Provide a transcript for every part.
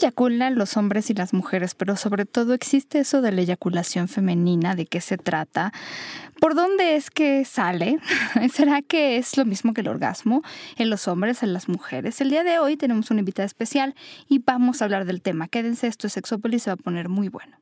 eyaculan los hombres y las mujeres, pero sobre todo existe eso de la eyaculación femenina, de qué se trata, por dónde es que sale, será que es lo mismo que el orgasmo en los hombres, en las mujeres. El día de hoy tenemos una invitada especial y vamos a hablar del tema. Quédense, esto es Sexópolis, se va a poner muy bueno.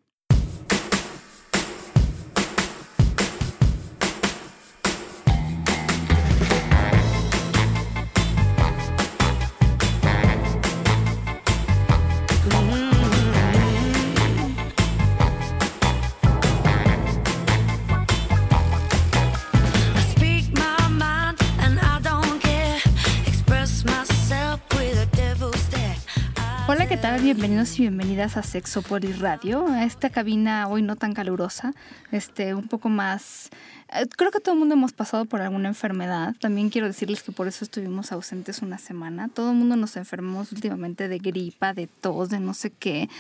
Bienvenidos y bienvenidas a Sexopolis Radio, a esta cabina hoy no tan calurosa, este, un poco más... Eh, creo que todo el mundo hemos pasado por alguna enfermedad. También quiero decirles que por eso estuvimos ausentes una semana. Todo el mundo nos enfermamos últimamente de gripa, de tos, de no sé qué.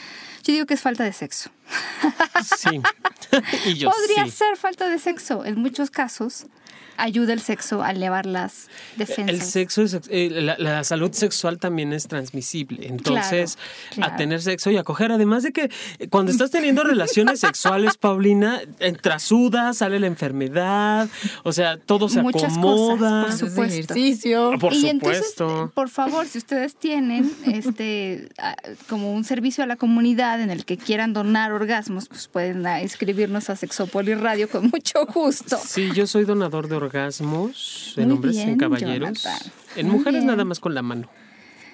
Yo digo que es falta de sexo. Sí. Podría ser falta de sexo en muchos casos ayuda el sexo a elevar las defensas. El sexo, es, eh, la, salud sexual también es transmisible. Entonces, a tener sexo y a coger, además de que eh, cuando estás teniendo relaciones sexuales, Paulina, trasuda, sale la enfermedad, o sea, todo se Muchas acomoda. Cosas, por supuesto. Ejercicio. Por y supuesto. Entonces, por favor, si ustedes tienen este como un servicio a la comunidad en el que quieran donar orgasmos, pues pueden inscribirnos a Sexopolis Radio con mucho gusto. Sí, yo soy donador de orgasmos orgasmos en hombres, y en caballeros. En mujeres nada más con la mano.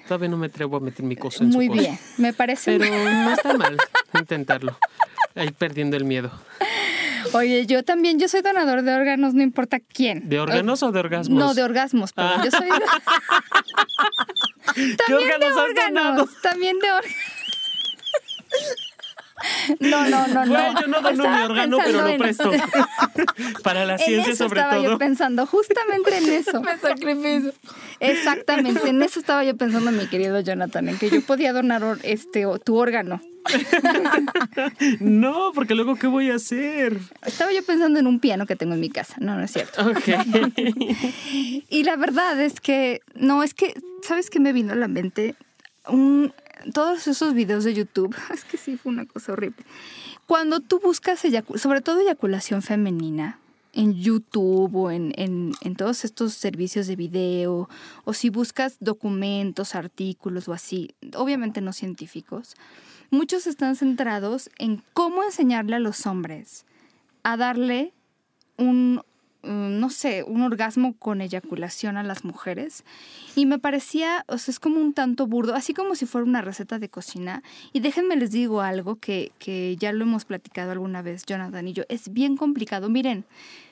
Todavía no me atrevo a meter mi cosa en Muy su bien, me parece. Pero no está mal intentarlo. Ahí perdiendo el miedo. Oye, yo también, yo soy donador de órganos, no importa quién. ¿De órganos o de orgasmos? No, de orgasmos, pero yo soy... también de órganos, también de órganos. No, no, no, no. yo no dono mi órgano, pero lo presto. Para la ciencia, eso sobre estaba todo. yo pensando, justamente en eso. Me sacrificio. Exactamente, en eso estaba yo pensando, mi querido Jonathan, en que yo podía donar este tu órgano. no, porque luego, ¿qué voy a hacer? Estaba yo pensando en un piano que tengo en mi casa. No, no es cierto. Ok. y la verdad es que, no, es que, ¿sabes qué me vino a la mente? Un, todos esos videos de YouTube, es que sí fue una cosa horrible. Cuando tú buscas, sobre todo eyaculación femenina, en YouTube o en, en, en, todos estos servicios de video, o si buscas documentos, artículos o así, obviamente no científicos, muchos están centrados en cómo enseñarle a los hombres a darle un, no sé, un orgasmo con eyaculación a las mujeres. Y me parecía, o sea, es como un tanto burdo, así como si fuera una receta de cocina. Y déjenme les digo algo que, que ya lo hemos platicado alguna vez, Jonathan y yo, es bien complicado. Miren,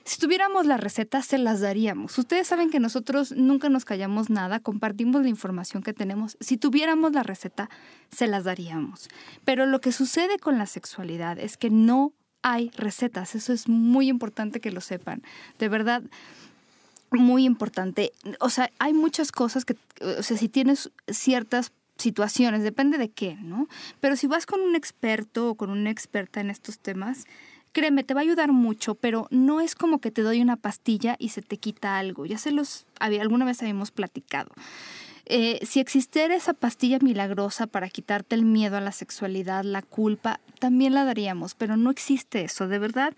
si tuviéramos la receta, se las daríamos. Ustedes saben que nosotros nunca nos callamos nada, compartimos la información que tenemos. Si tuviéramos la receta, se las daríamos. Pero lo que sucede con la sexualidad es que no hay recetas. Eso es muy importante que lo sepan. De verdad, muy importante. O sea, hay muchas cosas que, o sea, si tienes ciertas situaciones, depende de qué, ¿no? Pero si vas con un experto o con una experta en estos temas, créeme, te va a ayudar mucho, pero no es como que te doy una pastilla y se te quita algo. Ya se los había, alguna vez habíamos platicado. Eh, si existiera esa pastilla milagrosa para quitarte el miedo a la sexualidad, la culpa, también la daríamos, pero no existe eso, de verdad.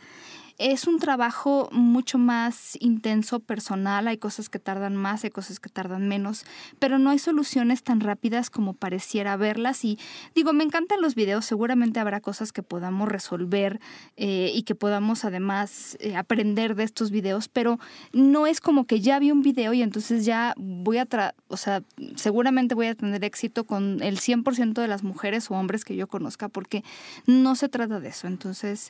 Es un trabajo mucho más intenso, personal, hay cosas que tardan más, hay cosas que tardan menos, pero no hay soluciones tan rápidas como pareciera verlas. Y digo, me encantan los videos, seguramente habrá cosas que podamos resolver eh, y que podamos además eh, aprender de estos videos, pero no es como que ya vi un video y entonces ya voy a, o sea, seguramente voy a tener éxito con el 100% de las mujeres o hombres que yo conozca, porque no se trata de eso. Entonces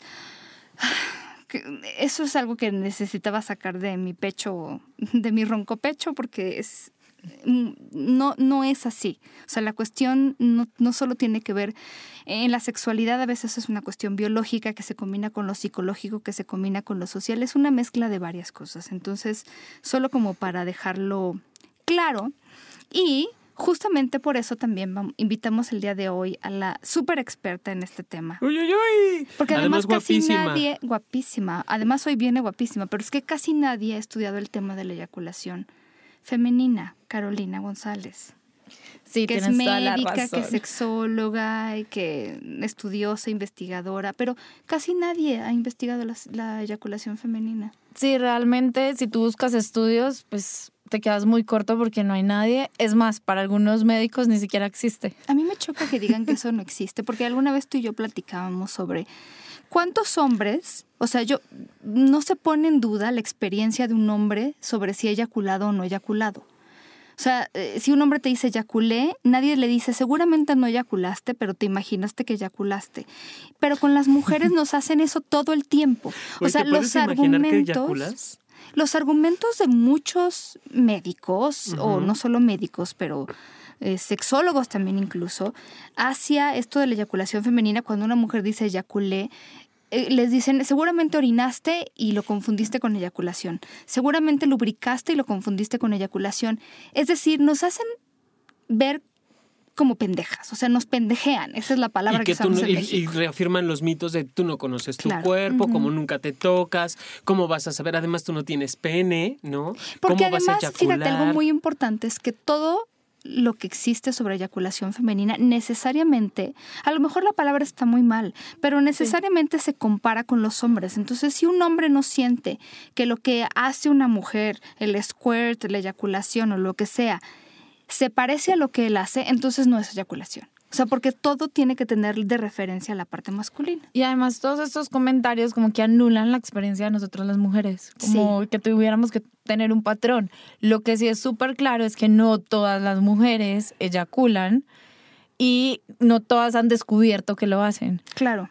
eso es algo que necesitaba sacar de mi pecho, de mi ronco pecho, porque es, mm, no, no es así. O sea, la cuestión no, no, solo tiene que ver en la sexualidad, a veces es una cuestión biológica que se combina con lo psicológico, que se combina con lo social, es una mezcla de varias cosas. Entonces, solo como para dejarlo claro. Y Justamente por eso también invitamos el día de hoy a la súper experta en este tema. ¡Uy, uy, uy! Porque además, casi nadie, guapísima, además hoy viene guapísima, pero es que casi nadie ha estudiado el tema de la eyaculación femenina, Carolina González. Sí, que es médica, que es sexóloga, y que estudiosa, investigadora, pero casi nadie ha investigado la, eyaculación femenina. Sí, realmente si tú buscas estudios, pues te quedas muy corto porque no hay nadie. Es más, para algunos médicos ni siquiera existe. A mí me choca que digan que eso no existe, porque alguna vez tú y yo platicábamos sobre cuántos hombres, o sea, yo no se pone en duda la experiencia de un hombre sobre si ha eyaculado o no eyaculado. O sea, eh, si un hombre te dice eyaculé, nadie le dice seguramente no eyaculaste, pero te imaginaste que eyaculaste. Pero con las mujeres nos hacen eso todo el tiempo. o sea, los argumentos. Los argumentos de muchos médicos, o no solo médicos, pero eh, sexólogos también incluso, hacia esto de la eyaculación femenina, cuando una mujer dice eyaculé, eh, les dicen, seguramente orinaste y lo confundiste con eyaculación, seguramente lubricaste y lo confundiste con eyaculación. Es decir, nos hacen ver como pendejas, o sea, nos pendejean, esa es la palabra que, usamos en y, reafirman los mitos de tú no conoces tu cuerpo, como nunca te tocas, cómo vas a saber, además tú no tienes pene, ¿no? Porque además, fíjate, algo muy importante es que todo lo que existe sobre eyaculación femenina necesariamente, a lo mejor la palabra está muy mal, pero necesariamente se compara con los hombres. Entonces, si un hombre no siente que lo que hace una mujer, el squirt, la eyaculación o lo que sea, se parece a lo que él hace, entonces no es eyaculación. O sea, porque todo tiene que tener de referencia a la parte masculina. Y además todos estos comentarios como que anulan la experiencia de nosotros las mujeres, como que tuviéramos que tener un patrón. Lo que sí es súper claro es que no todas las mujeres eyaculan y no todas han descubierto que lo hacen. Claro.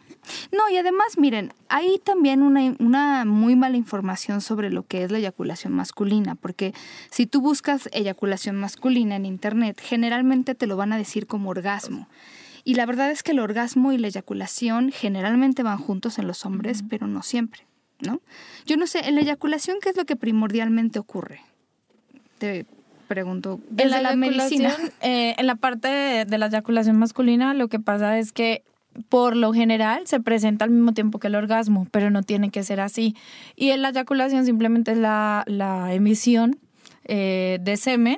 No, y además, miren, hay también una, una, muy mala información sobre lo que es la eyaculación masculina, porque si tú buscas eyaculación masculina en Internet, generalmente te lo van a decir como orgasmo. Y la verdad es que el orgasmo y la eyaculación generalmente van juntos en los hombres, pero no siempre, ¿no? Yo no sé, en la eyaculación, ¿qué es lo que primordialmente ocurre? Te pregunto. En la, medicina. Eh, en la parte de la eyaculación masculina, lo que pasa es que por lo general se presenta al mismo tiempo que el orgasmo, pero no tiene que ser así. Y en la eyaculación simplemente es la, emisión eh, de semen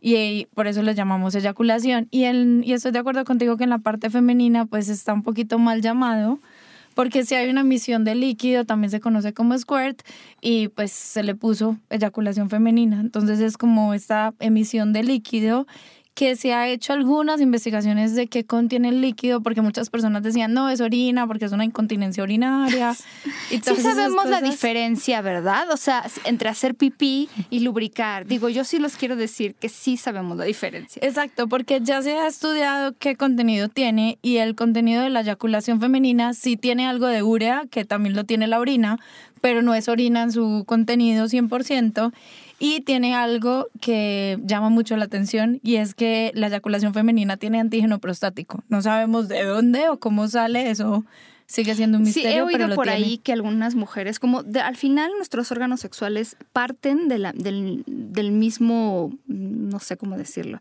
y, por eso le llamamos eyaculación. Y, y estoy de acuerdo contigo que en la parte femenina pues está un poquito mal llamado, porque si hay una emisión de líquido también se conoce como squirt y pues se le puso eyaculación femenina. Entonces es como esta emisión de líquido que se ha hecho algunas investigaciones de qué contiene el líquido, porque muchas personas decían, no, es orina, porque es una incontinencia urinaria. Y sí sabemos la diferencia, ¿verdad? O sea, entre hacer pipí y lubricar. Digo, yo sí los quiero decir que sí sabemos la diferencia. Exacto, porque ya se ha estudiado qué contenido tiene y el contenido de la eyaculación femenina sí tiene algo de urea, que también lo tiene la orina, pero no es orina en su contenido 100%. Y tiene algo que llama mucho la atención y es que la eyaculación femenina tiene antígeno prostático. No sabemos de dónde o cómo sale eso. Sigue siendo un misterio. Sí, he oído por ahí que algunas mujeres, como al final nuestros órganos sexuales parten de la, del, del mismo, no sé cómo decirlo,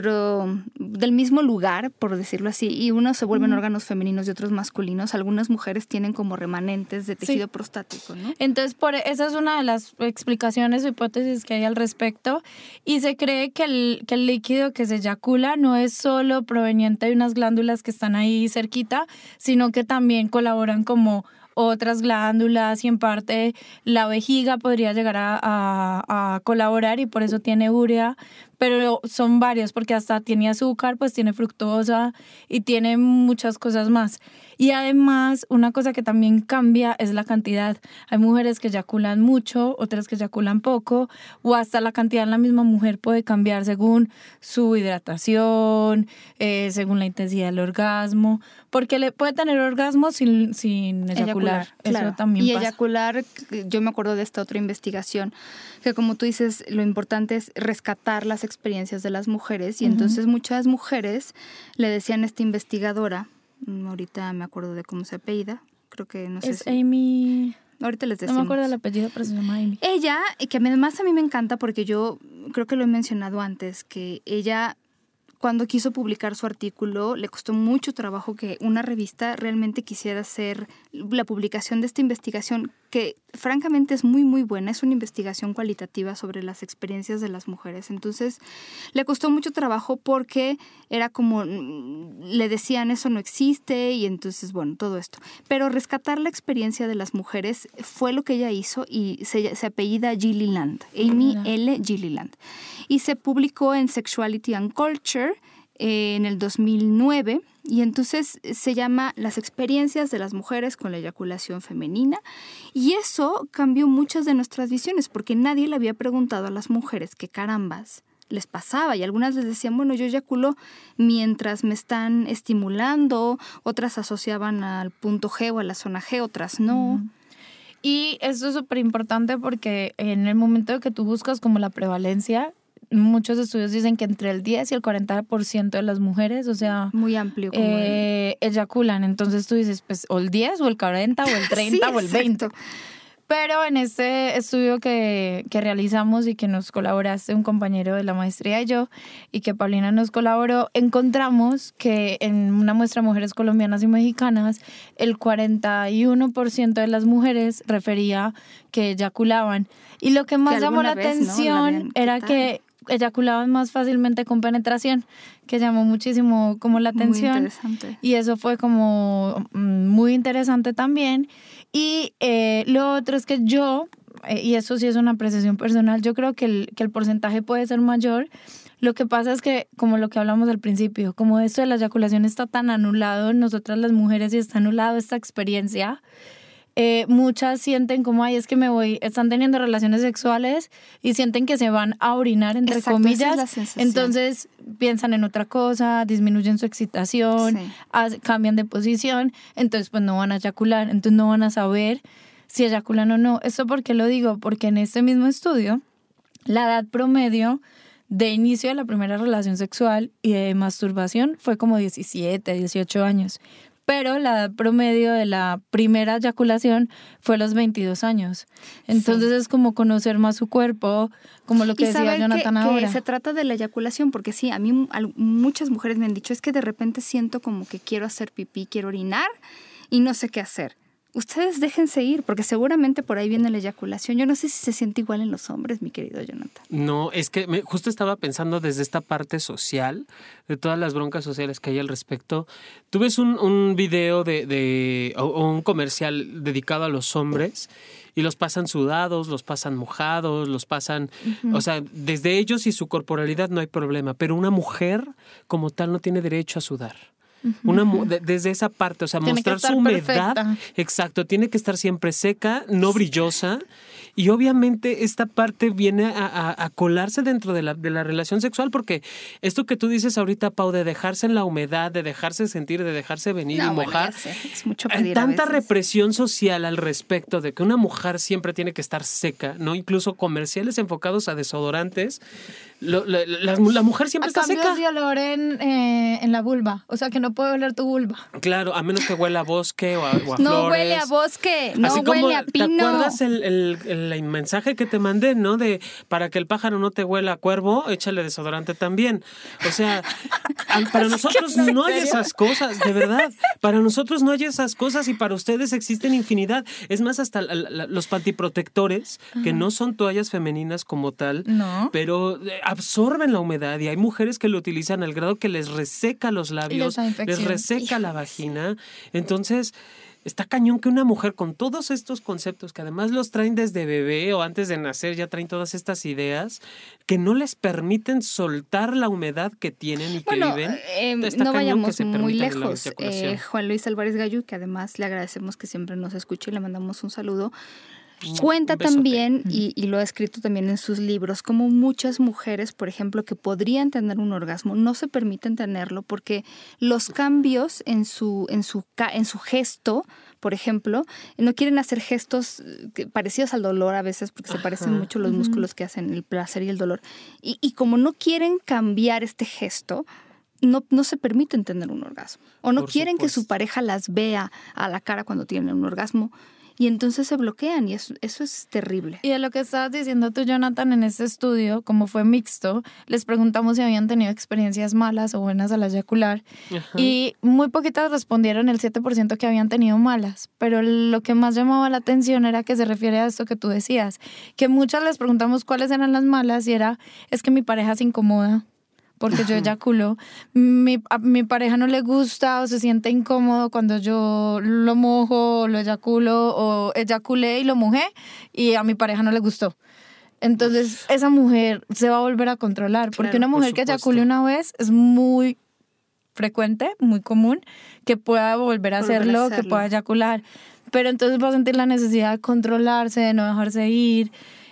pero del mismo lugar, por decirlo así, y unos se vuelven órganos femeninos y otros masculinos. Algunas mujeres tienen como remanentes de tejido prostático, ¿no? Entonces, por, e, esa es una de las explicaciones o hipótesis que hay al respecto. Y se cree que el, que el líquido que se eyacula no es solo proveniente de unas glándulas que están ahí cerquita, sino que también colaboran como otras glándulas y en parte la vejiga podría llegar a, a, colaborar y por eso tiene urea, pero son varios porque hasta tiene azúcar, pues tiene fructosa y tiene muchas cosas más. Y además, una cosa que también cambia es la cantidad. Hay mujeres que eyaculan mucho, otras que eyaculan poco, o hasta la cantidad en la misma mujer puede cambiar según su hidratación, eh, según la intensidad del orgasmo, porque le puede tener orgasmo sin, sin eyacular. Eso también y eyacular, yo me acuerdo de esta otra investigación, que como tú dices, lo importante es rescatar las experiencias de las mujeres, y entonces muchas mujeres le decían a esta investigadora, Mm, ahorita me acuerdo de cómo se apellida. Creo que no sé. Es Amy. Ahorita les decimos. No me acuerdo del apellido, pero se llama Amy. Ella, que además a mí me encanta porque yo creo que lo he mencionado antes, que ella cuando quiso publicar su artículo le costó mucho trabajo que una revista realmente quisiera hacer la publicación de esta investigación que francamente es muy, muy buena. Es una investigación cualitativa sobre las experiencias de las mujeres. Entonces, le costó mucho trabajo porque era como, mm, le decían eso no existe y entonces, bueno, todo esto. Pero rescatar la experiencia de las mujeres fue lo que ella hizo y se, se apellida Gilliland, Amy L. Gilliland. Y se publicó en Sexuality and Culture eh, en el 2009 y entonces se llama Las experiencias de las mujeres con la eyaculación femenina y eso cambió muchas de nuestras visiones porque nadie le había preguntado a las mujeres qué carambas les pasaba y algunas les decían, bueno, yo eyaculo mientras me están estimulando, otras asociaban al punto G o a la zona G, otras no. Y eso es súper importante porque en el momento que tú buscas como la prevalencia, muchos estudios dicen que entre el 10 y el 40% de las mujeres, o sea... Muy amplio. Como eh, eyaculan. Entonces tú dices, pues, o el 10, o el 40, o el 30, o el 20. Pero en este estudio que, que, realizamos y que nos colaboraste un compañero de la maestría y yo, y que Paulina nos colaboró, encontramos que en una muestra de mujeres colombianas y mexicanas, el 41% de las mujeres refería que eyaculaban. Y lo que más llamó la atención era que eyaculaban más fácilmente con penetración, que llamó muchísimo como la atención. Y eso fue como mm, muy interesante también. Y eh, lo otro es que yo, eh, y eso sí es una apreciación personal, yo creo que el, que el porcentaje puede ser mayor. Lo que pasa es que, como lo que hablamos al principio, como esto de la eyaculación está tan anulado en nosotras las mujeres y está anulado esta experiencia, eh, muchas sienten como, ay, es que me voy, están teniendo relaciones sexuales y sienten que se van a orinar, entre comillas. entonces piensan en otra cosa, disminuyen su excitación, cambian de posición, entonces pues no van a eyacular, entonces no van a saber si eyaculan o no. ¿Esto por qué lo digo? Porque en este mismo estudio, la edad promedio de inicio de la primera relación sexual y de masturbación fue como 17, 18 años pero la edad promedio de la primera eyaculación fue a los 22 años. Entonces es como conocer más su cuerpo, como lo que decía Jonathan que, ahora. Que se trata de la eyaculación, porque sí, a mí muchas mujeres me han dicho, es que de repente siento como que quiero hacer pipí, quiero orinar y no sé qué hacer ustedes déjense ir, porque seguramente por ahí viene la eyaculación. Yo no sé si se siente igual en los hombres, mi querido Jonathan. No, es que me, justo estaba pensando desde esta parte social, de todas las broncas sociales que hay al respecto. Tú ves un, un video de, de o, un comercial dedicado a los hombres y los pasan sudados, los pasan mojados, los pasan, o sea, desde ellos y su corporalidad no hay problema, pero una mujer como tal no tiene derecho a sudar. Una, desde esa parte, o sea, mostrar su humedad. Exacto, tiene que estar siempre seca, no brillosa. Y obviamente esta parte viene a, colarse dentro de la, de la, relación sexual, porque esto que tú dices ahorita, Pau, de dejarse en la humedad, de dejarse sentir, de dejarse venir y mojar, es mucho hay tanta represión social al respecto de que una mujer siempre tiene que estar seca, ¿no? Incluso comerciales enfocados a desodorantes la, mujer siempre está seca. de olor en, eh, en la vulva. O sea, que no puede oler tu vulva. Claro, a menos que huela a bosque o a, flores. No huele a bosque, no huele a pino. ¿Te acuerdas el, el, el, mensaje que te mandé, no? De para que el pájaro no te huela a cuervo, échale desodorante también. O sea, para nosotros no hay esas cosas, de verdad. Para nosotros no hay esas cosas y para ustedes existen infinidad. Es más, hasta los pantiprotectores, que no son toallas femeninas como tal, no. pero eh, absorben la humedad y hay mujeres que lo utilizan al grado que les reseca los labios, les reseca la vagina. Entonces, está cañón que una mujer con todos estos conceptos, que además los traen desde bebé o antes de nacer, ya traen todas estas ideas, que no les permiten soltar la humedad que tienen y que viven. Eh, no vayamos muy lejos. Eh, Juan Luis Álvarez Gallo, que además le agradecemos que siempre nos escuche y le mandamos un saludo. Cuenta también, y, lo ha escrito también en sus libros, como muchas mujeres, por ejemplo, que podrían tener un orgasmo, no se permiten tenerlo porque los cambios en su, en su, en su gesto, por ejemplo, no quieren hacer gestos eh, parecidos al dolor a veces porque se parecen mucho los músculos que hacen el placer y el dolor. Y, y como no quieren cambiar este gesto, no, no, se permiten tener un orgasmo. O no quieren que su pareja las vea a la cara cuando tienen un orgasmo y entonces se bloquean y eso, eso es terrible. Y de lo que estabas diciendo tú, Jonathan, en este estudio, como fue mixto, les preguntamos si habían tenido experiencias malas o buenas al eyacular y muy poquitas respondieron el 7% que habían tenido malas, pero lo que más llamaba la atención era que se refiere a esto que tú decías, que muchas les preguntamos cuáles eran las malas y era, es que mi pareja se incomoda porque yo eyaculo. Mi, a mi pareja no le gusta o se siente incómodo cuando yo lo mojo, o lo eyaculo o eyaculé y lo mojé y a mi pareja no le gustó. Entonces esa mujer se va a volver a controlar, porque una mujer que eyacule una vez es muy frecuente, muy común, que pueda volver a, hacerlo, que pueda eyacular. Pero entonces va a sentir la necesidad de controlarse, de no dejarse ir,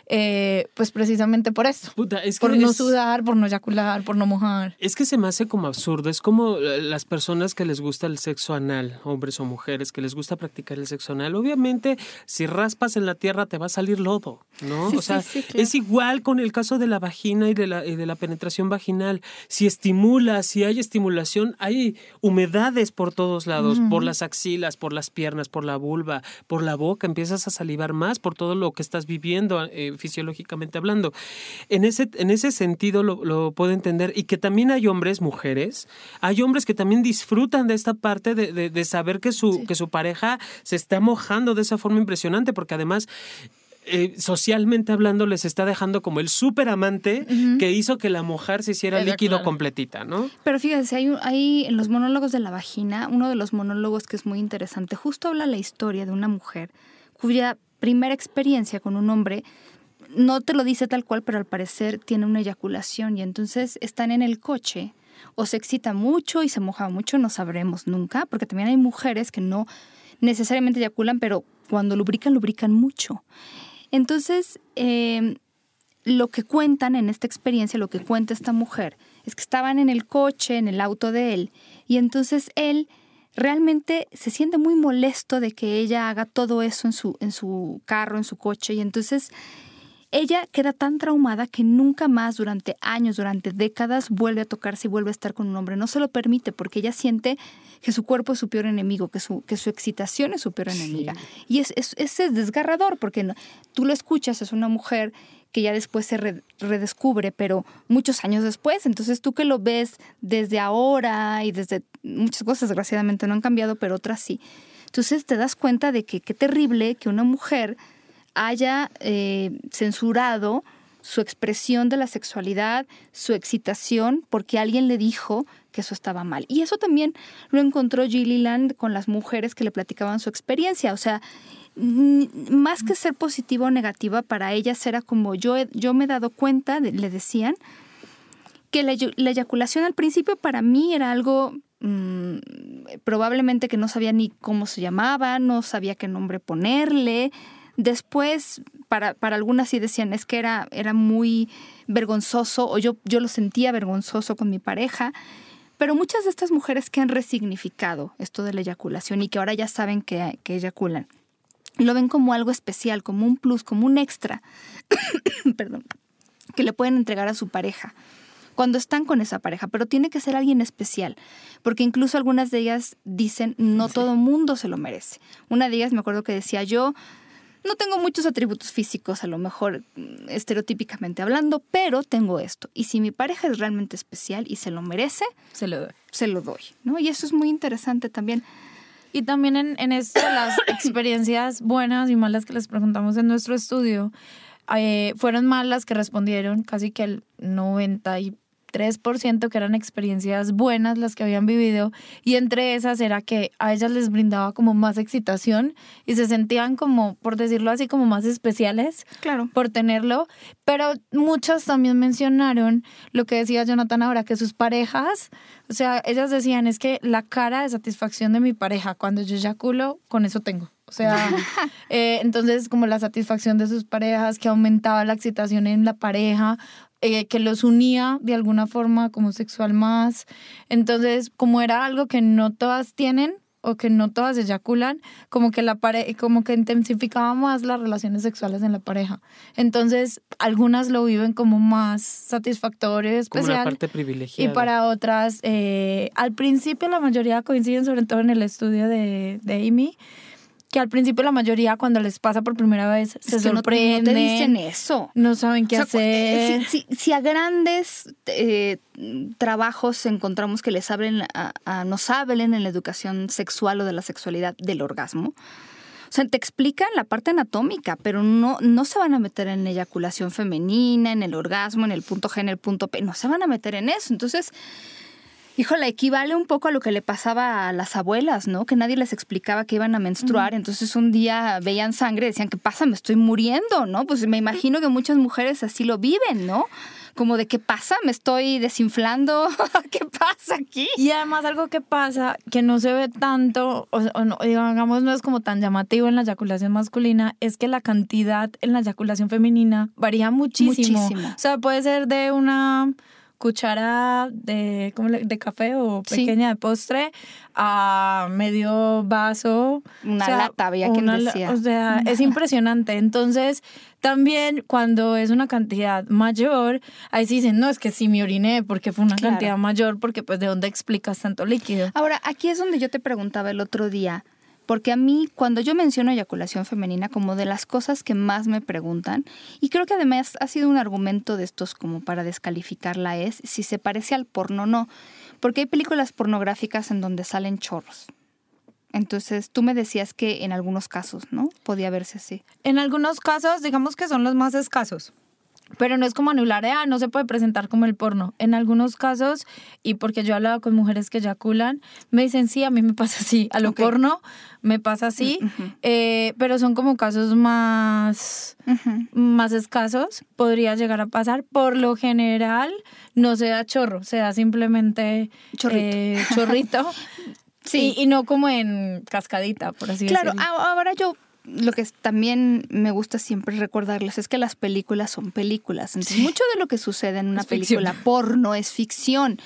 eh, pues precisamente por eso. por no sudar, por no eyacular, por no mojar. Es que se me hace como absurdo. Es como eh, las personas que les gusta el sexo anal, hombres o mujeres, que les gusta practicar el sexo anal. Obviamente, si raspas en la tierra te va a salir lodo, ¿no? o sea, es igual con el caso de la vagina y de la, y de la penetración vaginal. Si estimula, si hay estimulación, hay humedades por todos lados, por las axilas, por las piernas, por la vulva, por la boca. Empiezas a salivar más por todo lo que estás viviendo. Eh, fisiológicamente hablando. En ese, en ese sentido lo, puedo entender y que también hay hombres, mujeres, hay hombres que también disfrutan de esta parte de, saber que su, que su pareja se está mojando de esa forma impresionante, porque además... Eh, socialmente hablando les está dejando como el súper amante que hizo que la mujer se hiciera líquido completita, ¿no? Pero fíjense, hay, hay en los monólogos de la vagina, uno de los monólogos que es muy interesante, justo habla la historia de una mujer cuya primera experiencia con un hombre no te lo dice tal cual, pero al parecer tiene una eyaculación y entonces están en el coche o se excita mucho y se moja mucho, no sabremos nunca, porque también hay mujeres que no necesariamente eyaculan, pero cuando lubrican, lubrican mucho. Entonces, em, lo que cuentan en esta experiencia, lo que cuenta esta mujer, es que estaban en el coche, en el auto de él, y entonces él realmente se siente muy molesto de que ella haga todo eso en su, en su carro, en su coche, y entonces ella queda tan traumada que nunca más durante años, durante décadas, vuelve a tocarse y vuelve a estar con un hombre. No se lo permite porque ella siente que su cuerpo es su peor enemigo, que su, que su excitación es su peor enemiga. Y es, es, es, desgarrador porque tú lo escuchas, es una mujer que ya después se redescubre, pero muchos años después. Entonces tú que lo ves desde ahora y desde muchas cosas, desgraciadamente no han cambiado, pero otras sí. Entonces te das cuenta de que qué terrible que una mujer haya eh, censurado su expresión de la sexualidad, su excitación, porque alguien le dijo que eso estaba mal. Y eso también lo encontró Gilliland con las mujeres que le platicaban su experiencia. O sea, más que ser positiva o negativa, para ellas era como yo, yo me he dado cuenta, le decían, que la, eyaculación al principio para mí era algo mm, probablemente que no sabía ni cómo se llamaba, no sabía qué nombre ponerle, Después, para, para algunas sí decían, es que era, era muy vergonzoso o yo, yo lo sentía vergonzoso con mi pareja. Pero muchas de estas mujeres que han resignificado esto de la eyaculación y que ahora ya saben que, que eyaculan, lo ven como algo especial, como un plus, como un extra, perdón, que le pueden entregar a su pareja cuando están con esa pareja, pero tiene que ser alguien especial, porque incluso algunas de ellas dicen, no todo mundo se lo merece. Una de ellas me acuerdo que decía, yo no tengo muchos atributos físicos, a lo mejor mm, estereotípicamente hablando, pero tengo esto. Y si mi pareja es realmente especial y se lo merece, se lo doy. Se lo doy, ¿no? Y eso es muy interesante también. Y también en, en esto, las experiencias buenas y malas que les preguntamos en nuestro estudio, eh, fueron malas que respondieron casi que el 90 y 3% que eran experiencias buenas las que habían vivido y entre esas era que a ellas les brindaba como más excitación y se sentían como, por decirlo así, como más especiales claro. por tenerlo, pero muchas también mencionaron lo que decía Jonathan ahora, que sus parejas, o sea, ellas decían es que la cara de satisfacción de mi pareja cuando yo eyaculo, con eso tengo. O sea, eh, entonces como la satisfacción de sus parejas, que aumentaba la excitación en la pareja, eh, que los unía de alguna forma como sexual más. Entonces, como era algo que no todas tienen o que no todas eyaculan, como que la pare como que intensificaba más las relaciones sexuales en la pareja. Entonces, algunas lo viven como más satisfactorio, especial. Como parte privilegiada. Y para otras, eh, al principio la mayoría coinciden, sobre todo en el estudio de, de Amy, que al principio la mayoría cuando les pasa por primera vez se sorprenden. No, te dicen eso. No saben qué hacer. Si, a grandes eh, trabajos encontramos que les hablen, a, nos hablen en la educación sexual o de la sexualidad del orgasmo, o sea, te explican la parte anatómica, pero no, no se van a meter en la eyaculación femenina, en el orgasmo, en el punto G, en el punto P, no se van a meter en eso. Entonces, híjole, equivale un poco a lo que le pasaba a las abuelas, ¿no? Que nadie les explicaba que iban a menstruar, entonces un día veían sangre y decían, ¿qué pasa? Me estoy muriendo, ¿no? Pues me imagino que muchas mujeres así lo viven, ¿no? Como de qué pasa, me estoy desinflando, ¿qué pasa aquí? Y además algo que pasa que no se ve tanto, o, no, digamos no es como tan llamativo en la eyaculación masculina, es que la cantidad en la eyaculación femenina varía muchísimo. muchísimo. O sea, puede ser de una cuchara de, de café o pequeña de postre a medio vaso. Una lata, había quien decía. O sea, es impresionante. Entonces, también cuando es una cantidad mayor, ahí sí dicen, no, es que sí me oriné porque fue una cantidad mayor, porque pues de dónde explicas tanto líquido. Ahora, aquí es donde yo te preguntaba el otro día, porque a mí, cuando yo menciono eyaculación femenina, como de las cosas que más me preguntan, y creo que además ha sido un argumento de estos como para descalificarla, es si se parece al porno o no. Porque hay películas pornográficas en donde salen chorros. Entonces, tú me decías que en algunos casos, ¿no? Podía verse así. En algunos casos, digamos que son los más escasos. Pero no es como anular, ah, no se puede presentar como el porno. En algunos casos, y porque yo he hablado con mujeres que eyaculan, me dicen, sí, a mí me pasa así. A lo porno me pasa así, eh, pero son como casos más, más escasos. Podría llegar a pasar. Por lo general, no se da chorro, se da simplemente chorrito. Eh, chorrito. sí. Y, no como en cascadita, por así decirlo. Claro, ahora yo lo que también me gusta siempre recordarles es que las películas son películas. Entonces, mucho de lo que sucede en una película porno es ficción.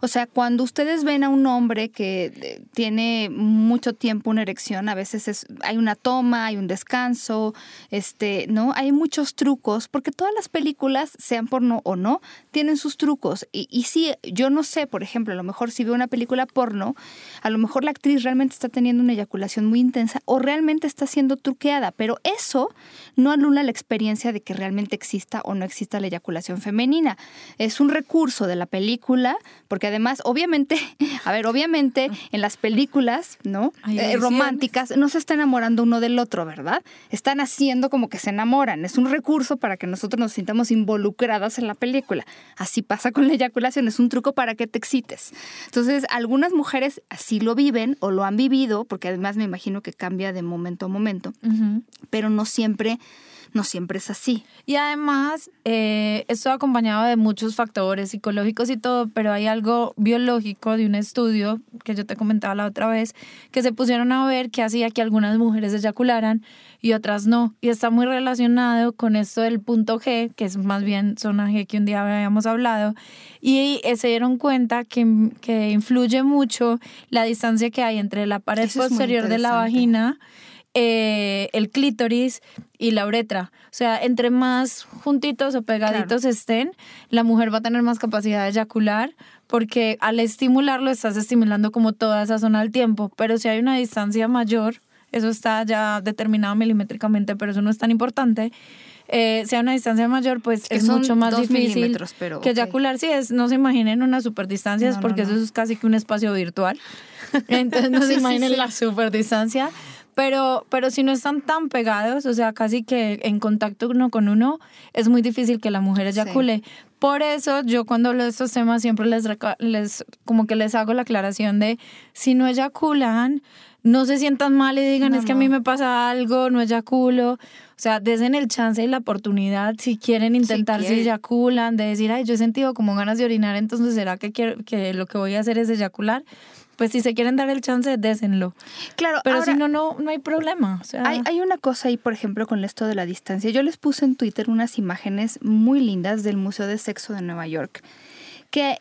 O sea, cuando ustedes ven a un hombre que eh, tiene mucho tiempo una erección, a veces es, hay una toma, hay un descanso, este, ¿no? Hay muchos trucos, porque todas las películas, sean porno o no, tienen sus trucos. Y, y sí, yo no sé, por ejemplo, a lo mejor si veo una película porno, a lo mejor la actriz realmente está teniendo una eyaculación muy intensa o realmente está siendo truqueada, pero eso no anula la experiencia de que realmente exista o no exista la eyaculación femenina. Es un recurso de la película, porque además, obviamente, a ver, obviamente en las películas, ¿no? Eh, románticas, no se está enamorando uno del otro, ¿verdad? Están haciendo como que se enamoran. Es un recurso para que nosotros nos sintamos involucradas en la película. Así pasa con la eyaculación, es un truco para que te excites. Entonces, algunas mujeres así lo viven o lo han vivido, porque además me imagino que cambia de momento a momento, pero no siempre no siempre es así. Y además, eh, esto acompañado de muchos factores psicológicos y todo, pero hay algo biológico de un estudio que yo te comentaba la otra vez, que se pusieron a ver que hacía que algunas mujeres eyacularan y otras no. Y está muy relacionado con esto del punto G, que es más bien zona G que un día habíamos hablado. Y se dieron cuenta que, que influye mucho la distancia que hay entre la pared posterior de la vagina eh, el clítoris y la uretra. O sea, entre más juntitos o pegaditos estén, la mujer va a tener más capacidad de eyacular porque al estimularlo estás estimulando como toda esa zona del tiempo. Pero si hay una distancia mayor, eso está ya determinado milimétricamente, pero eso no es tan importante. Eh, si hay una distancia mayor, pues es, mucho más difícil pero, que eyacular. Sí, es, no se imaginen unas superdistancias porque eso es casi que un espacio virtual. Entonces no se imaginen la superdistancia. Pero, pero si no están tan pegados, o sea, casi que en contacto uno con uno, es muy difícil que la mujer eyacule. Por eso yo cuando hablo de estos temas siempre les, les, como que les hago la aclaración de si no eyaculan, no se sientan mal y digan es que a mí me pasa algo, no eyaculo. O sea, desen el chance y la oportunidad si quieren intentar si, eyaculan, de decir, ay, yo he sentido como ganas de orinar, entonces será que, quiero, que lo que voy a hacer es eyacular pues si se quieren dar el chance, désenlo. Claro, pero si no, no, no hay problema. hay, hay una cosa ahí, por ejemplo, con esto de la distancia. Yo les puse en Twitter unas imágenes muy lindas del Museo de Sexo de Nueva York que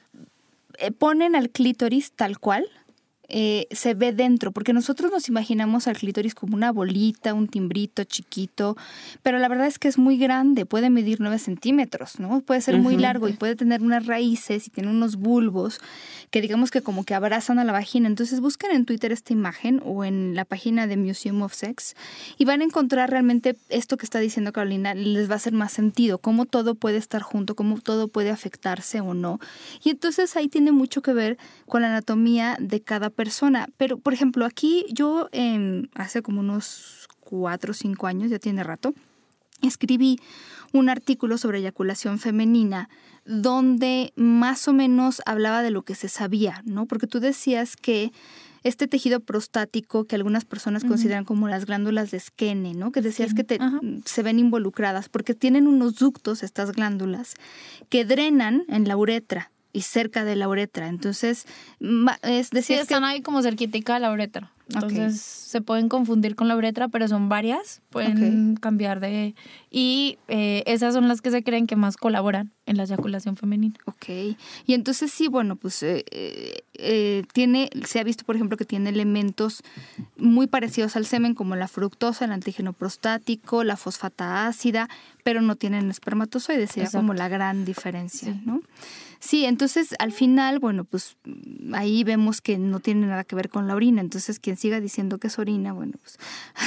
eh, ponen al clítoris tal cual eh, se ve dentro, porque nosotros nos imaginamos al clítoris como una bolita, un timbrito chiquito, pero la verdad es que es muy grande, puede medir 9 centímetros, ¿no? Puede ser muy largo y puede tener unas raíces y tiene unos bulbos que digamos que como que abrazan a la vagina. Entonces busquen en Twitter esta imagen o en la página de Museum of Sex y van a encontrar realmente esto que está diciendo Carolina, les va a hacer más sentido, cómo todo puede estar junto, cómo todo puede afectarse o no. Y entonces ahí tiene mucho que ver con la anatomía de cada persona. Pero, por ejemplo, aquí yo em, hace como unos cuatro o cinco años, ya tiene rato, escribí un artículo sobre eyaculación femenina donde más o menos hablaba de lo que se sabía, ¿no? Porque tú decías que este tejido prostático que algunas personas consideran como las glándulas de esquene, ¿no? Que decías que te, se ven involucradas porque tienen unos ductos estas glándulas que drenan en la uretra y cerca de la uretra. Entonces, es decir, están ahí como cerquita de la uretra. Entonces se pueden confundir con la uretra, pero son varias, pueden cambiar de... Y eh, esas son las que se creen que más colaboran en la eyaculación femenina. Ok. Y entonces sí, bueno, pues eh, eh, tiene, se ha visto, por ejemplo, que tiene elementos muy parecidos al semen, como la fructosa, el antígeno prostático, la fosfata ácida, pero no tienen espermatozoides, sería como la gran diferencia, ¿no? Sí, entonces al final, bueno, pues ahí vemos que no tiene nada que ver con la orina. Entonces, quien siga diciendo que es orina, bueno, pues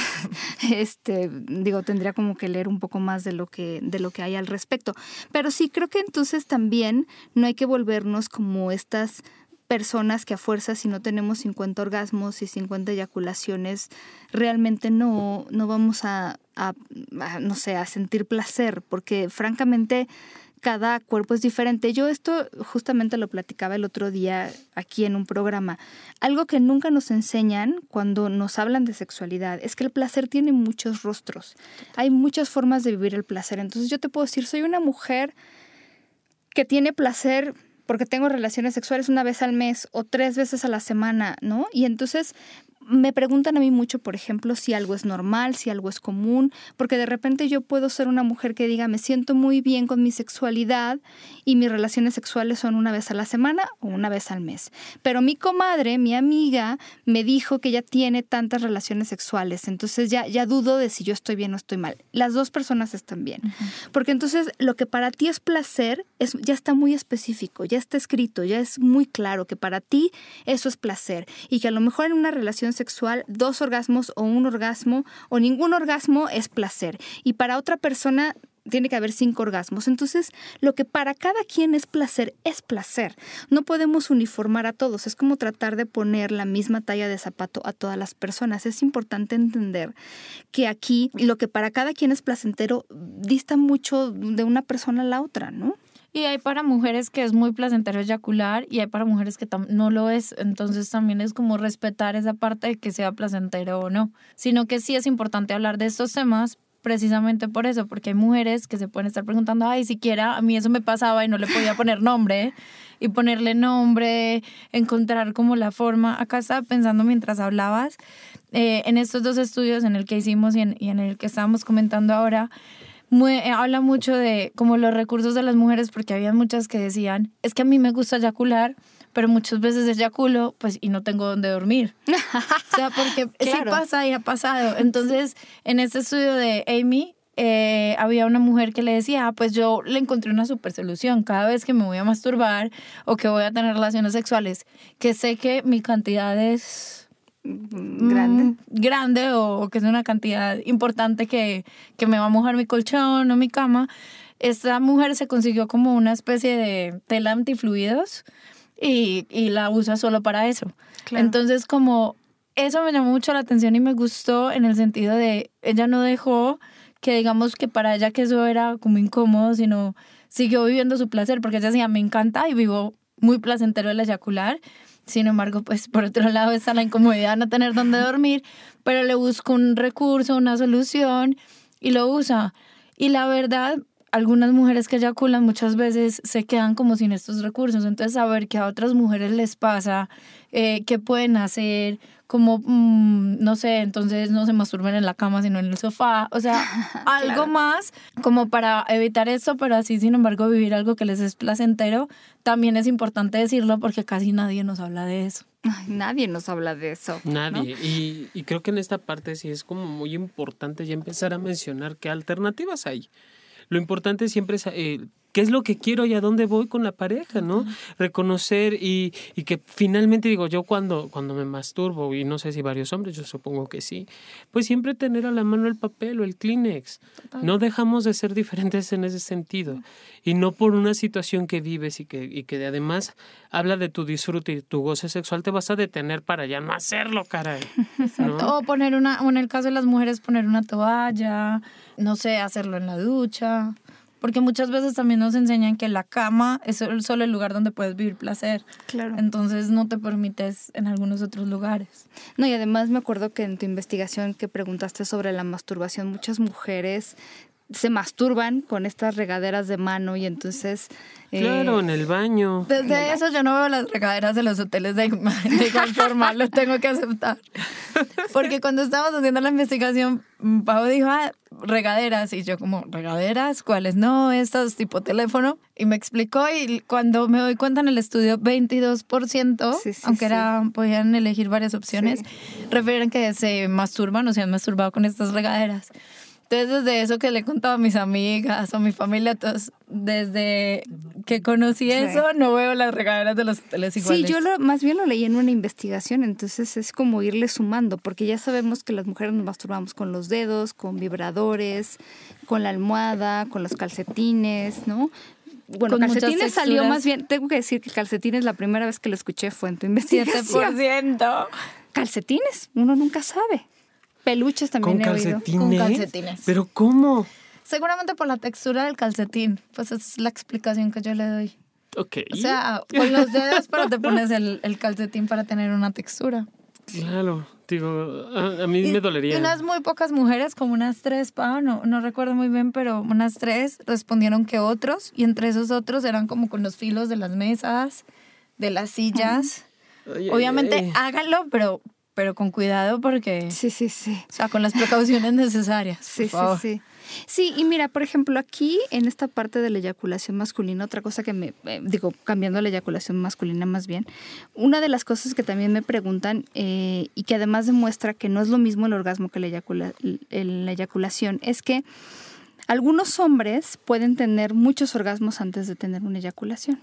este, digo, tendría como que leer un poco más de lo que, de lo que hay al respecto. Pero sí, creo que entonces también no hay que volvernos como estas personas que a fuerza si no tenemos 50 orgasmos y 50 eyaculaciones, realmente no, no vamos a, a, no sé, a sentir placer, porque francamente cada cuerpo es diferente. Yo esto justamente lo platicaba el otro día aquí en un programa. Algo que nunca nos enseñan cuando nos hablan de sexualidad es que el placer tiene muchos rostros. Hay muchas formas de vivir el placer. Entonces yo te puedo decir, soy una mujer que tiene placer porque tengo relaciones sexuales una vez al mes o tres veces a la semana, ¿no? Y entonces me preguntan a mí mucho, por ejemplo, si algo es normal, si algo es común, porque de repente yo puedo ser una mujer que diga, me siento muy bien con mi sexualidad y mis relaciones sexuales son una vez a la semana o una vez al mes. Pero mi comadre, mi amiga, me dijo que ya tiene tantas relaciones sexuales, entonces ya, ya dudo de si yo estoy bien o estoy mal. Las dos personas están bien. Porque entonces lo que para ti es placer es, ya está muy específico, ya está escrito, ya es muy claro que para ti eso es placer y que a lo mejor en una relación sexual, dos orgasmos o un orgasmo o ningún orgasmo es placer. Y para otra persona tiene que haber cinco orgasmos. Entonces, lo que para cada quien es placer, es placer. No podemos uniformar a todos. Es como tratar de poner la misma talla de zapato a todas las personas. Es importante entender que aquí lo que para cada quien es placentero dista mucho de una persona a la otra, ¿no? Y hay para mujeres que es muy placentero eyacular y hay para mujeres que no lo es. Entonces también es como respetar esa parte de que sea placentero o no. Sino que sí es importante hablar de estos temas precisamente por eso, porque hay mujeres que se pueden estar preguntando, ay, siquiera a mí eso me pasaba y no le podía poner nombre y ponerle nombre, encontrar como la forma. Acá estaba pensando mientras hablabas, eh, en estos dos estudios en el que hicimos y en, y en el que estábamos comentando ahora, eh, habla mucho de como los recursos de las mujeres, porque había muchas que decían, es que a mí me gusta eyacular, pero muchas veces eyaculo, pues, y no tengo dónde dormir. o sea, porque sí pasa y ha pasado. Entonces, en este estudio de Amy, eh, había una mujer que le decía, ah, pues yo le encontré una super solución cada vez que me voy a masturbar o que voy a tener relaciones sexuales, que sé que mi cantidad es grande. Mm, grande o, que es una cantidad importante que, que me va a mojar mi colchón o mi cama. Esta mujer se consiguió como una especie de tela antifluidos y, y la usa solo para eso. Entonces, como eso me llamó mucho la atención y me gustó en el sentido de ella no dejó que digamos que para ella que eso era como incómodo, sino siguió viviendo su placer, porque ella decía, me encanta y vivo muy placentero el eyacular sin embargo, pues por otro lado está la incomodidad de no tener dónde dormir, pero le busco un recurso, una solución y lo usa. Y la verdad, algunas mujeres que eyaculan muchas veces se quedan como sin estos recursos. Entonces, saber que a otras mujeres les pasa, eh, qué pueden hacer, como, mm, no sé, entonces no se masturben en la cama, sino en el sofá. O sea, algo más como para evitar eso, pero así, sin embargo, vivir algo que les es placentero, también es importante decirlo porque casi nadie nos habla de eso. nadie nos habla de eso. Nadie. Y, y creo que en esta parte sí es como muy importante ya empezar a mencionar qué alternativas hay. Lo importante siempre es eh, qué es lo que quiero y a dónde voy con la pareja, ¿no? Reconocer y, y, que finalmente digo, yo cuando, cuando me masturbo, y no sé si varios hombres, yo supongo que sí, pues siempre tener a la mano el papel o el Kleenex. No dejamos de ser diferentes en ese sentido. Y no por una situación que vives y que, y que además habla de tu disfrute y tu goce sexual, te vas a detener para ya no hacerlo, caray. ¿no? O poner una, o en el caso de las mujeres, poner una toalla, no sé, hacerlo en la ducha. Porque muchas veces también nos enseñan que la cama es solo el lugar donde puedes vivir placer. Claro. Entonces no te permites en algunos otros lugares. No, y además me acuerdo que en tu investigación que preguntaste sobre la masturbación, muchas mujeres se masturban con estas regaderas de mano y entonces... Claro, en el baño. Desde eso yo no veo las regaderas de los hoteles de, de igual forma, lo tengo que aceptar. Porque cuando estábamos haciendo la investigación, Pau dijo, ah, regaderas, y yo como, ¿regaderas? ¿Cuáles? No, estas tipo teléfono. Y me explicó y cuando me doy cuenta en el estudio, 22%, Sí, sí, aunque sí. era, podían elegir varias opciones, refieren que se masturban o se han masturbado con estas regaderas. Entonces, desde eso que le he contado a mis amigas o a mi familia, todos, desde que conocí Sí. eso, no veo las regaderas de los hoteles iguales. Sí, yo lo, más bien lo leí en una investigación, entonces es como irle sumando, porque ya sabemos que las mujeres nos masturbamos con los dedos, con vibradores, con la almohada, con los calcetines, ¿no? Bueno, calcetines salió más bien, tengo que decir que calcetines la primera vez que lo escuché fue en tu investigación. 7%. Calcetines, uno nunca sabe. Peluches también ¿Con he oído. calcetines? Con calcetines. ¿Pero cómo? Seguramente por la textura del calcetín. Pues esa es la explicación que yo le doy. Ok. O sea, con los dedos, pero te pones el, el calcetín para tener una textura. Claro, digo, a, a mí Y- me dolería. Y unas muy pocas mujeres, como unas tres, Pau, no, no recuerdo muy bien, pero unas tres respondieron que otros, y entre esos otros eran como con los filos de las mesas, de las sillas. Ay, ay, Obviamente ay. háganlo, pero, pero con cuidado porque, Sí, sí, sí. o sea, con las precauciones necesarias. Sí, por sí, favor. sí. Sí, y mira, por ejemplo, aquí en esta parte de la eyaculación masculina, otra cosa que me, eh, digo, cambiando la eyaculación masculina más bien, una de las cosas que también me preguntan eh, y que además demuestra que no es lo mismo el orgasmo que la, eyacula- el- la eyaculación, es que algunos hombres pueden tener muchos orgasmos antes de tener una eyaculación.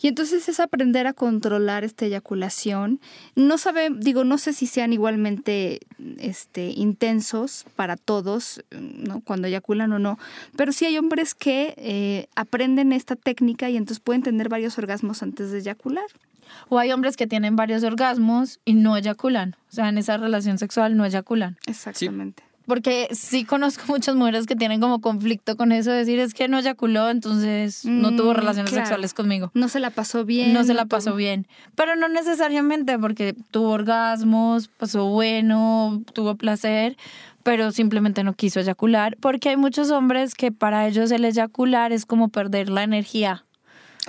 Y entonces es aprender a controlar esta eyaculación. No sabe, digo, no sé si sean igualmente este, intensos para todos, ¿no? Cuando eyaculan o no, pero sí hay hombres que eh, aprenden esta técnica y entonces pueden tener varios orgasmos antes de eyacular. O hay hombres que tienen varios orgasmos y no eyaculan. O sea, en esa relación sexual no eyaculan. Exactamente. Porque sí conozco muchas mujeres que tienen como conflicto con eso, de decir es que no eyaculó, entonces no tuvo Mm, relaciones claro. sexuales conmigo. No se la pasó bien. no se la tuvo- pasó bien. Pero no necesariamente porque tuvo orgasmos, pasó bueno, tuvo placer, pero simplemente no quiso eyacular. Porque hay muchos hombres que para ellos el eyacular es como perder la energía.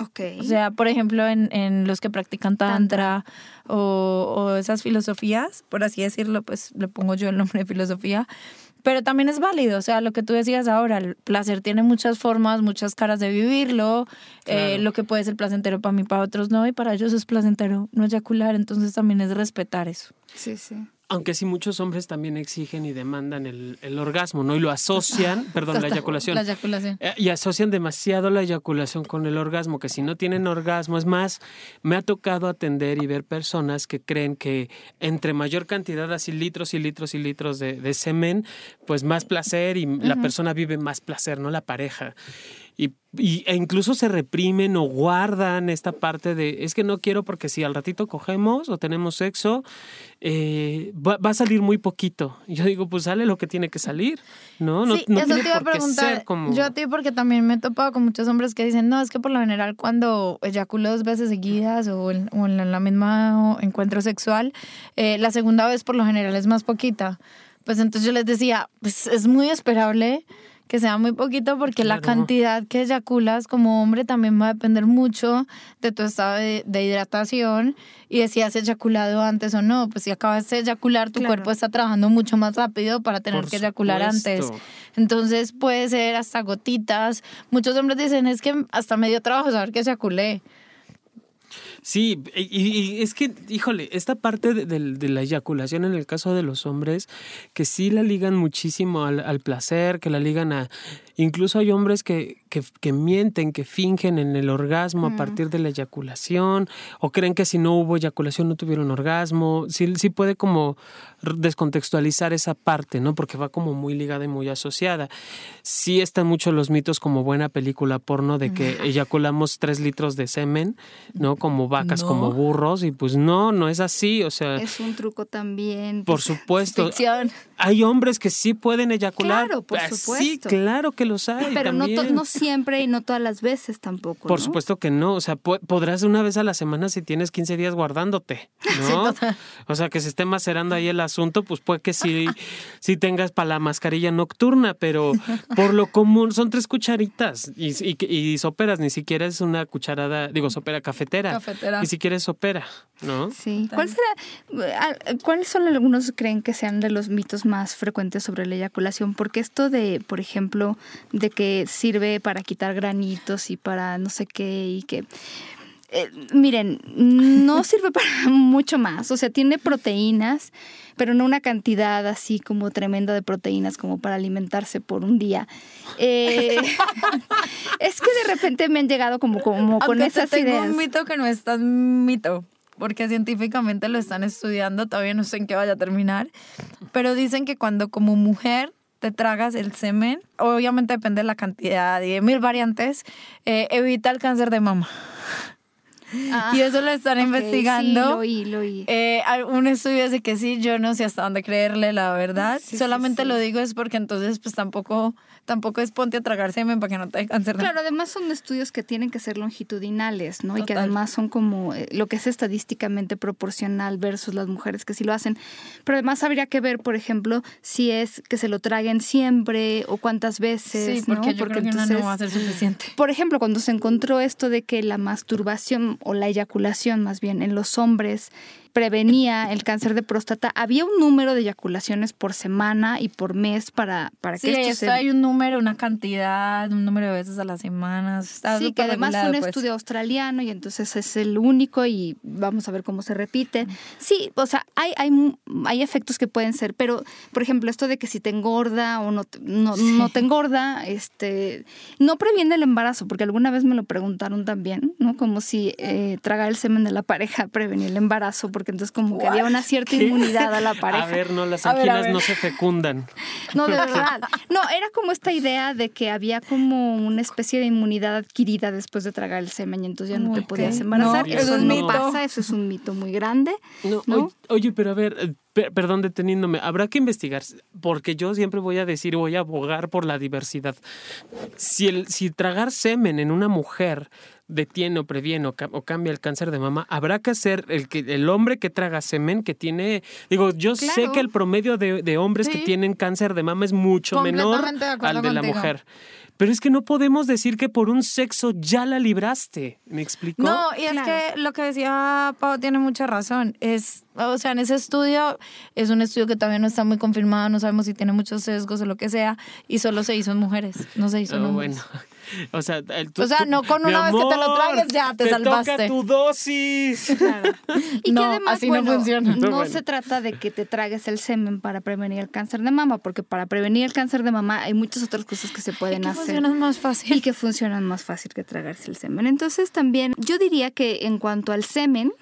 Ok. O sea, por ejemplo, en, en los que practican tantra, O, o esas filosofías, por así decirlo, pues le pongo yo el nombre de filosofía. Pero también es válido, o sea, lo que tú decías ahora, el placer tiene muchas formas, muchas caras de vivirlo, eh, Claro. lo que puede ser placentero para mí, para otros no, y para ellos es placentero no eyacular, entonces también es respetar eso. sí, sí. Aunque sí muchos hombres también exigen y demandan el, el orgasmo, ¿no? Y lo asocian, perdón, la eyaculación. La eyaculación. Eh, Y asocian demasiado la eyaculación con el orgasmo, que si no tienen orgasmo, es más, me ha tocado atender y ver personas que creen que entre mayor cantidad, así litros y litros y litros de, de semen, pues más placer y la persona vive más placer, no la pareja. Y, y- e incluso se reprimen o guardan esta parte de, es que no quiero porque si al ratito cogemos o tenemos sexo, eh, va, va a salir muy poquito. Yo digo, pues sale lo que tiene que salir, ¿no? No, sí, no eso tiene te iba a por qué preguntar. ser como... Yo a ti porque también me he topado con muchos hombres que dicen, no, es que por lo general cuando eyaculo dos veces seguidas o en, o en la misma encuentro sexual, eh, la segunda vez por lo general es más poquita. Pues entonces yo les decía, pues es muy esperable que sea muy poquito porque la cantidad que eyaculas como hombre también va a depender mucho de tu estado de, hidratación y de si has eyaculado antes o no. Pues si acabas de eyacular, tu cuerpo está trabajando mucho más rápido para tener que eyacular antes. Entonces puede ser hasta gotitas. Muchos hombres dicen, es que hasta medio trabajo saber que eyaculé. Sí, y, es que, híjole, esta parte de, la eyaculación en el caso de los hombres, que sí la ligan muchísimo al, al placer, que la ligan a Incluso hay hombres que, que, mienten, que fingen en el orgasmo a partir de la eyaculación, o creen que si no hubo eyaculación no tuvieron orgasmo. Sí, sí puede como descontextualizar esa parte, ¿no? Porque va como muy ligada y muy asociada. Sí están mucho los mitos como buena película porno de que eyaculamos tres litros de semen, ¿no? Como vacas, como burros, y pues no, no es así, o sea... Es un truco también. Por supuesto. Hay hombres que sí pueden eyacular. Claro, por supuesto. Sí, claro que los hay. Pero no, no siempre y no todas las veces tampoco. Por supuesto que no. O sea, podrás una vez a la semana si tienes 15 días guardándote, ¿no? o sea, que se esté macerando ahí el asunto, pues puede que sí, sí tengas para la mascarilla nocturna, pero por lo común son tres cucharitas y, y, y soperas, ni siquiera es una cucharada, digo, sopera cafetera. Cafetera. Ni siquiera es sopera, ¿no? Sí. ¿Cuál será, ¿Cuáles son algunos creen que sean de los mitos más frecuentes sobre la eyaculación? Porque esto de, por ejemplo, de que sirve para quitar granitos y para no sé qué y que... Eh, miren, no sirve para mucho más, o sea, tiene proteínas, pero no una cantidad así como tremenda de proteínas como para alimentarse por un día. Eh, es que de repente me han llegado como, como con esas te tengo un mito que no es tan mito porque científicamente lo están estudiando, todavía no sé en qué vaya a terminar, pero dicen que cuando como mujer te tragas el semen, obviamente depende de la cantidad y de mil variantes, eh, evita el cáncer de mama. Ah, y eso lo están investigando. Sí, lo oí, lo oí. Eh, un estudio dice que sí, yo no sé hasta dónde creerle, la verdad. Solamente lo digo es porque entonces pues tampoco tampoco es ponte a tragar semen para que no te dé cáncer. Claro, además son estudios que tienen que ser longitudinales, ¿no? Y que además son como eh, lo que es estadísticamente proporcional versus las mujeres que sí lo hacen. Pero además habría que ver, por ejemplo, si es que se lo traguen siempre o cuántas veces, sí, porque Yo porque creo que no va a ser suficiente. Por ejemplo, cuando se encontró esto de que la masturbación o la eyaculación más bien en los hombres prevenía el cáncer de próstata, había un número de eyaculaciones por semana y por mes para, para que esto, esto se... hay un número, una cantidad, un número de veces a la semana. sí, que además fue un pues. estudio australiano y entonces es el único y vamos a ver cómo se repite. Sí, o sea, hay, hay, hay efectos que pueden ser, pero por ejemplo, esto de que si te engorda o no, no, no te engorda, este, no previene el embarazo, porque alguna vez me lo preguntaron también, ¿no? Como si eh, tragar el semen de la pareja prevenía el embarazo, porque entonces como que había una cierta inmunidad a la pareja. A ver, no, las anginas no se fecundan. No, de verdad. No, era como esta idea de que había como una especie de inmunidad adquirida después de tragar el semen y entonces ya no te podías embarazar. eso no pasa, eso es un mito muy grande. No, Oye, pero a ver, eh, perdón deteniéndome, habrá que investigar, porque yo siempre voy a decir, voy a abogar por la diversidad. Si, el, si tragar semen en una mujer detiene o previene o, cambia el cáncer de mama, habrá que hacer el, que, el hombre que traga semen, que tiene, digo, yo sé que el promedio de, hombres que tienen cáncer de mama es mucho menor al de la mujer. Pero es que no podemos decir que por un sexo ya la libraste. ¿Me explico? No, y es que lo que decía Pau tiene mucha razón. Es, o sea, en ese estudio, es un estudio que todavía no está muy confirmado, no sabemos si tiene muchos sesgos o lo que sea, y solo se hizo en mujeres, no se hizo en hombres. Bueno. O sea, o sea, no con una vez que te lo tragues ya te, te salvaste. Toca tu dosis. Claro. Y que además, no, funciona. no se trata de que te tragues el semen para prevenir el cáncer de mama, porque para prevenir el cáncer de mama hay muchas otras cosas que se pueden hacer. Que funcionan más fácil. Y que funcionan más fácil que tragarse el semen. Entonces también yo diría que en cuanto al semen,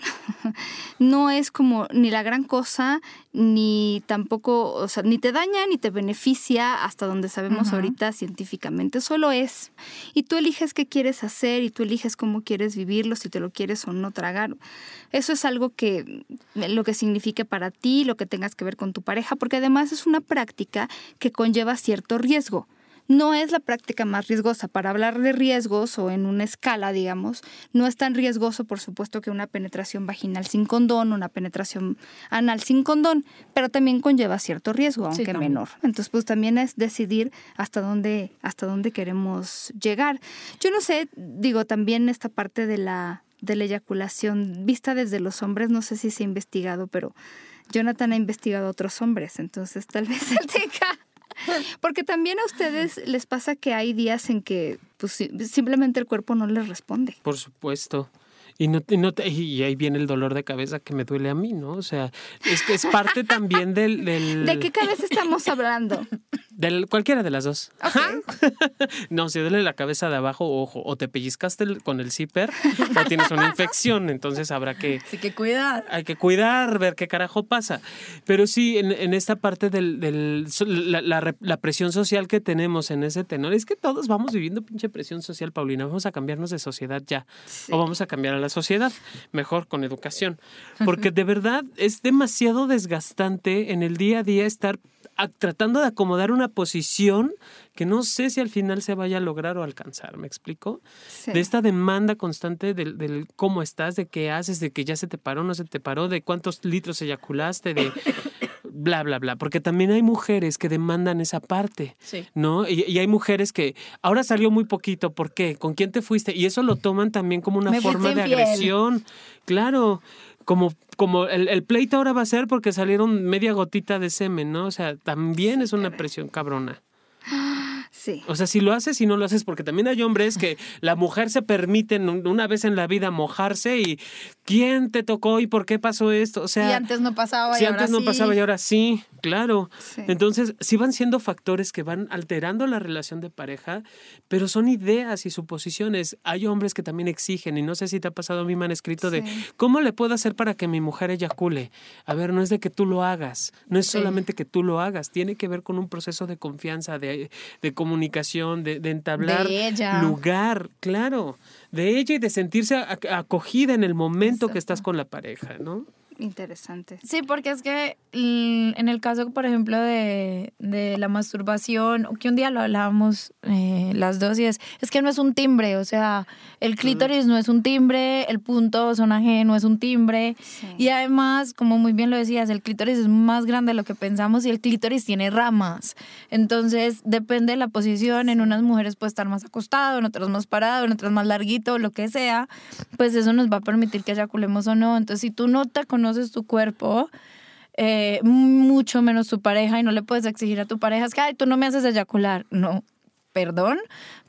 no es como ni la gran cosa, ni tampoco, o sea, ni te daña ni te beneficia hasta donde sabemos ahorita científicamente, solo es. Y tú eliges qué quieres hacer y tú eliges cómo quieres vivirlo, si te lo quieres o no tragar. Eso es algo que lo que signifique para ti, lo que tengas que ver con tu pareja, porque además es una práctica que conlleva cierto riesgo. No es la práctica más riesgosa. Para hablar de riesgos o en una escala, digamos, no es tan riesgoso, por supuesto, que una penetración vaginal sin condón, una penetración anal sin condón, pero también conlleva cierto riesgo, aunque menor. Entonces, pues también es decidir hasta dónde, hasta dónde queremos llegar. Yo no sé, digo, también esta parte de la, de la eyaculación vista desde los hombres, no sé si se ha investigado, pero Jonathan ha investigado a otros hombres, entonces tal vez él tenga porque también a ustedes les pasa que hay días en que pues, simplemente el cuerpo no les responde. Por supuesto. Y, no, y, no y ahí viene el dolor de cabeza que me duele a mí, ¿no? O sea, es que es parte también del, del... ¿De qué cabeza estamos hablando? Del, cualquiera de las dos. no, si duele la cabeza de abajo, ojo, o te pellizcaste con el zipper o tienes una infección, entonces habrá que... Hay que cuidar. Hay que cuidar, ver qué carajo pasa. Pero sí, en, en esta parte del, del la, la, presión social que tenemos en ese tenor, es que todos vamos viviendo pinche presión social, Paulina. Vamos a cambiarnos de sociedad ya. O vamos a cambiar a la sociedad, mejor con educación. Porque de verdad es demasiado desgastante en el día a día estar tratando de acomodar una posición que no sé si al final se vaya a lograr o alcanzar, ¿me explico? De esta demanda constante del, cómo estás, de qué haces, de que ya se te paró, no se te paró, de cuántos litros eyaculaste, de bla, bla, bla, porque también hay mujeres que demandan esa parte, ¿no? Y, hay mujeres que ahora salió muy poquito, ¿por qué? ¿Con quién te fuiste? Y eso lo toman también como una forma de agresión. Claro, como, como el, el, pleito ahora va a ser porque salieron media gotita de semen, ¿no? O sea, también es una presión cabrona. O sea, si lo haces y no lo haces, porque también hay hombres que la mujer se permite una vez en la vida mojarse y ¿quién te tocó y por qué pasó esto? O sea, y antes no pasaba y si antes no pasaba y ahora sí, claro. Entonces, sí van siendo factores que van alterando la relación de pareja, pero son ideas y suposiciones. Hay hombres que también exigen y no sé si te ha pasado a mí me han escrito de ¿cómo le puedo hacer para que mi mujer eyacule? A ver, no es de que tú lo hagas, no es solamente que tú lo hagas, tiene que ver con un proceso de confianza, de, de comunicación comunicación, de, entablar lugar, claro, de ella y de sentirse acogida en el momento que estás con la pareja, ¿no? Interesante. Sí, porque es que en el caso, por ejemplo, de, de la masturbación, que un día lo hablábamos eh, las dos, y es, es que no es un timbre, o sea, el clítoris no es un timbre, el punto sonaje no es un timbre, y además, como muy bien lo decías, el clítoris es más grande de lo que pensamos y el clítoris tiene ramas. Entonces, depende de la posición, en unas mujeres puede estar más acostado, en otras más parado, en otras más larguito, lo que sea, pues eso nos va a permitir que eyaculemos o no. Entonces, si tú no te conoces, conoces tu cuerpo, eh, mucho menos tu pareja y no le puedes exigir a tu pareja, que, ay, tú no me haces eyacular. No, perdón,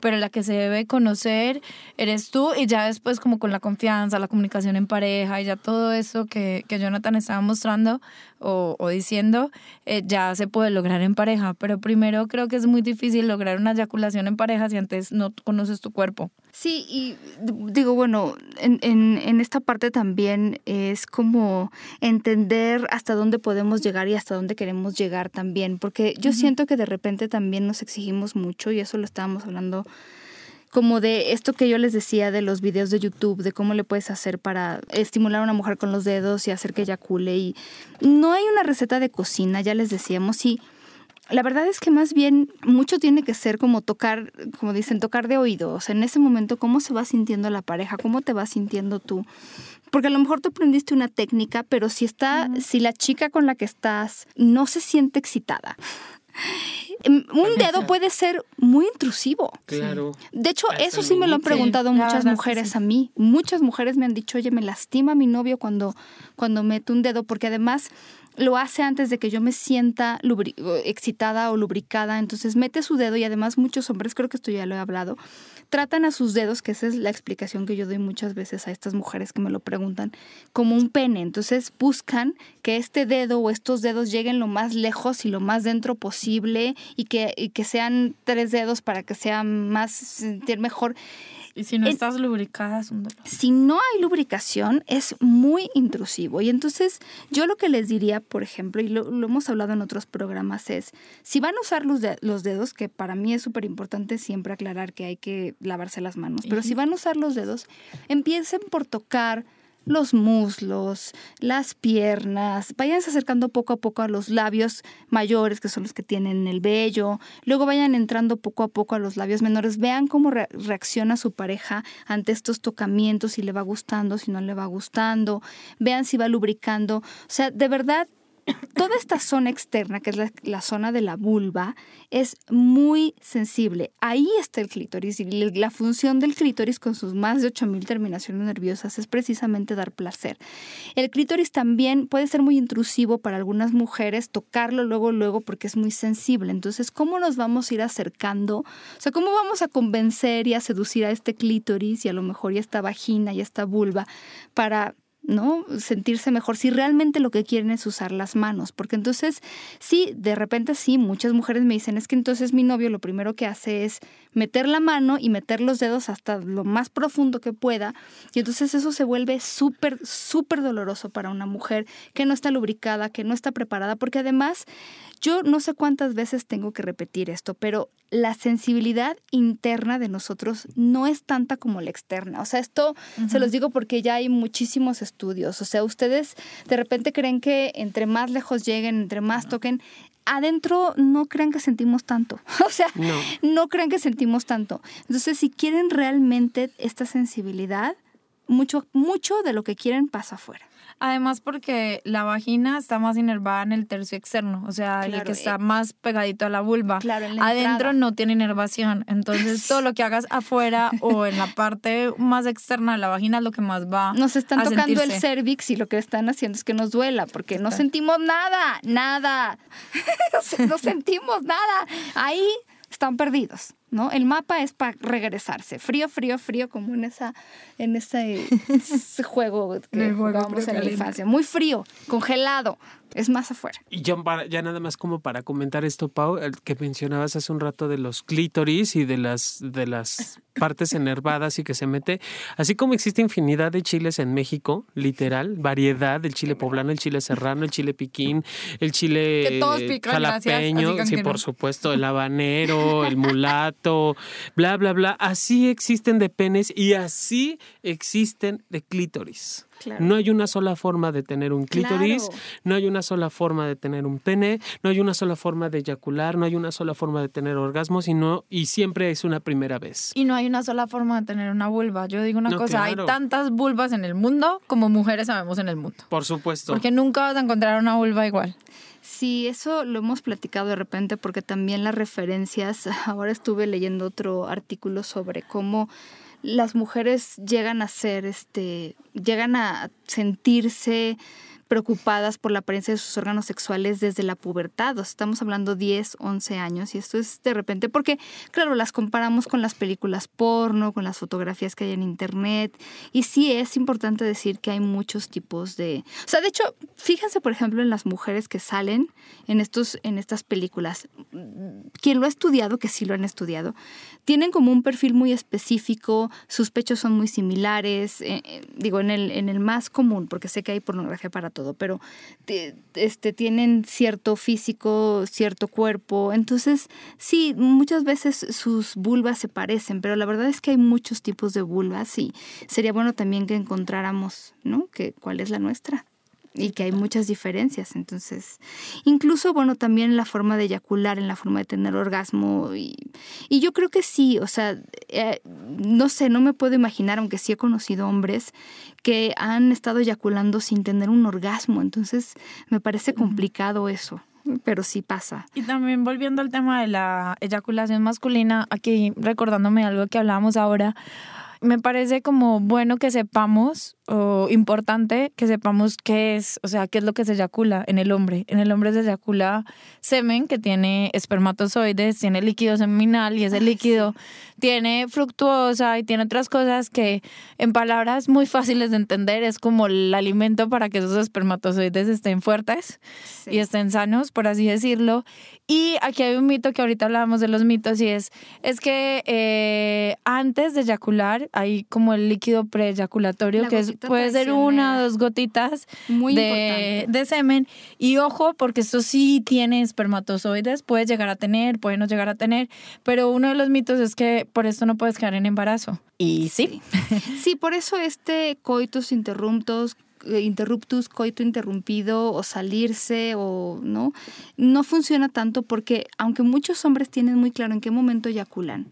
pero la que se debe conocer eres tú y ya después como con la confianza, la comunicación en pareja y ya todo eso que, que Jonathan estaba mostrando o, o diciendo, eh, ya se puede lograr en pareja, pero primero creo que es muy difícil lograr una eyaculación en pareja si antes no conoces tu cuerpo. Sí, y digo, bueno, en, en, en, esta parte también es como entender hasta dónde podemos llegar y hasta dónde queremos llegar también, porque yo siento que de repente también nos exigimos mucho y eso lo estábamos hablando como de esto que yo les decía de los videos de YouTube, de cómo le puedes hacer para estimular a una mujer con los dedos y hacer que eyacule. Y no hay una receta de cocina, ya les decíamos, y la verdad es que más bien mucho tiene que ser como tocar, como dicen, tocar de oído. O sea, en ese momento, cómo se va sintiendo la pareja, cómo te vas sintiendo tú. Porque a lo mejor tú aprendiste una técnica, pero si está, si la chica con la que estás no se siente excitada, un dedo puede ser muy intrusivo. Claro. De hecho, eso sí me lo han preguntado muchas mujeres a mí. Muchas mujeres me han dicho, oye, me lastima mi novio cuando, cuando mete un dedo, porque además lo hace antes de que yo me sienta excitada o lubricada, entonces mete su dedo y además muchos hombres, creo que esto ya lo he hablado, tratan a sus dedos, que esa es la explicación que yo doy muchas veces a estas mujeres que me lo preguntan, como un pene. Entonces buscan que este dedo o estos dedos lleguen lo más lejos y lo más dentro posible y que, y que sean tres dedos para que sea más sentir mejor. Y si no estás lubricada, es un dolor. Si no hay lubricación, es muy intrusivo. Y entonces, yo lo que les diría, por ejemplo, y lo, hemos hablado en otros programas, es, si van a usar los, los dedos, que para mí es súper importante siempre aclarar que hay que lavarse las manos, pero si van a usar los dedos, empiecen por tocar los muslos, las piernas, váyanse acercando poco a poco a los labios mayores, que son los que tienen el vello, luego vayan entrando poco a poco a los labios menores, vean cómo reacciona su pareja ante estos tocamientos, si le va gustando, si no le va gustando, vean si va lubricando, o sea, de verdad toda esta zona externa, que es la, zona de la vulva, es muy sensible. Ahí está el clítoris y la función del clítoris con sus más de 8000 terminaciones nerviosas es precisamente dar placer. El clítoris también puede ser muy intrusivo para algunas mujeres, tocarlo luego, luego, porque es muy sensible. Entonces, ¿cómo nos vamos a ir acercando? O sea, ¿cómo vamos a convencer y a seducir a este clítoris y a lo mejor ya esta vagina y esta vulva para ¿no? Sentirse mejor si realmente lo que quieren es usar las manos, porque entonces sí, de repente sí, muchas mujeres me dicen, es que entonces mi novio lo primero que hace es meter la mano y meter los dedos hasta lo más profundo que pueda, y entonces eso se vuelve súper, súper doloroso para una mujer que no está lubricada, que no está preparada, porque además yo no sé cuántas veces tengo que repetir esto, pero la sensibilidad interna de nosotros no es tanta como la externa. O sea, esto se los digo porque ya hay muchísimos estudios. O sea, ustedes de repente creen que entre más lejos lleguen, entre más toquen, adentro no crean que sentimos tanto. O sea, no. no crean que sentimos tanto. Entonces, si quieren realmente esta sensibilidad, mucho, mucho de lo que quieren pasa afuera. Además porque la vagina está más inervada en el tercio externo, o sea, el que está eh, más pegadito a la vulva. Claro, Adentro no tiene inervación, entonces todo lo que hagas afuera o en la parte más externa de la vagina es lo que más va Nos están tocando el cervix y lo que están haciendo es que nos duela, porque no sentimos nada, nada. no sentimos nada. Ahí están perdidos. ¿No? El mapa es para regresarse, frío, frío, frío, como en esa, en ese, juego que jugábamos en la infancia, muy frío, congelado, es más afuera. Y yo ya nada más como para comentar esto, Pau, el que mencionabas hace un rato de los clítoris y de las, de las partes enervadas y que se mete, así como existe infinidad de chiles en México, literal, variedad, el chile poblano, el chile serrano, el chile piquín, el chile jalapeño, sí, por supuesto, el habanero, el mulato, bla, bla, bla, así existen de penes y así existen de clítoris. No hay una sola forma de tener un clítoris, no hay una sola forma de tener un pene, no hay una sola forma de eyacular, no hay una sola forma de tener orgasmos y, y siempre es una primera vez. Y no hay una sola forma de tener una vulva. Yo digo una cosa, hay tantas vulvas en el mundo como mujeres sabemos en el mundo. Por supuesto. Porque nunca vas a encontrar una vulva igual. Sí, eso lo hemos platicado de repente porque también las referencias, ahora estuve leyendo otro artículo sobre cómo las mujeres llegan a ser, este, llegan a sentirse preocupadas por la apariencia de sus órganos sexuales desde la pubertad. estamos hablando 10, 11 años y esto es de repente porque, claro, las comparamos con las películas porno, con las fotografías que hay en internet y sí es importante decir que hay muchos tipos de... O sea, de hecho, fíjense, por ejemplo, en las mujeres que salen en, estos, en estas películas. Quien lo ha estudiado, que sí lo han estudiado, tienen como un perfil muy específico, sus pechos son muy similares, eh, eh, digo, en el, en el más común, porque sé que hay pornografía para todo, pero este, tienen cierto físico, cierto cuerpo. Entonces, sí, muchas veces sus vulvas se parecen, pero la verdad es que hay muchos tipos de vulvas y sería bueno también que encontráramos, ¿no? Que, ¿Cuál es la nuestra? Y que hay muchas diferencias. Entonces, incluso, bueno, también en la forma de eyacular, en la forma de tener orgasmo. Y, y yo creo que sí, o sea, eh, no sé, no me puedo imaginar, aunque sí he conocido hombres que han estado eyaculando sin tener un orgasmo. Entonces, me parece complicado eso pero sí pasa. Y también volviendo al tema de la eyaculación masculina, aquí recordándome algo que hablábamos ahora, me parece como bueno que sepamos o importante que sepamos qué es, o sea, qué es lo que se eyacula en el hombre. En el hombre se eyacula semen que tiene espermatozoides, tiene líquido seminal y ese líquido tiene fructuosa y tiene otras cosas que en palabras muy fáciles de entender es como el alimento para que esos espermatozoides estén fuertes y estén sanos, por así decirlo. Y aquí hay un mito que ahorita hablábamos de los mitos y es, es que eh, antes de eyacular hay como el líquido preeyaculatorio que puede ser una o dos gotitas de, de, semen. Y ojo, porque esto sí tiene espermatozoides, puede llegar a tener, puede no llegar a tener, pero uno de los mitos es que por esto no puedes quedar en embarazo. Y sí. Sí, por eso este coitus interruptos eh, interruptus, coito interrumpido o salirse o no, no funciona tanto porque aunque muchos hombres tienen muy claro en qué momento eyaculan,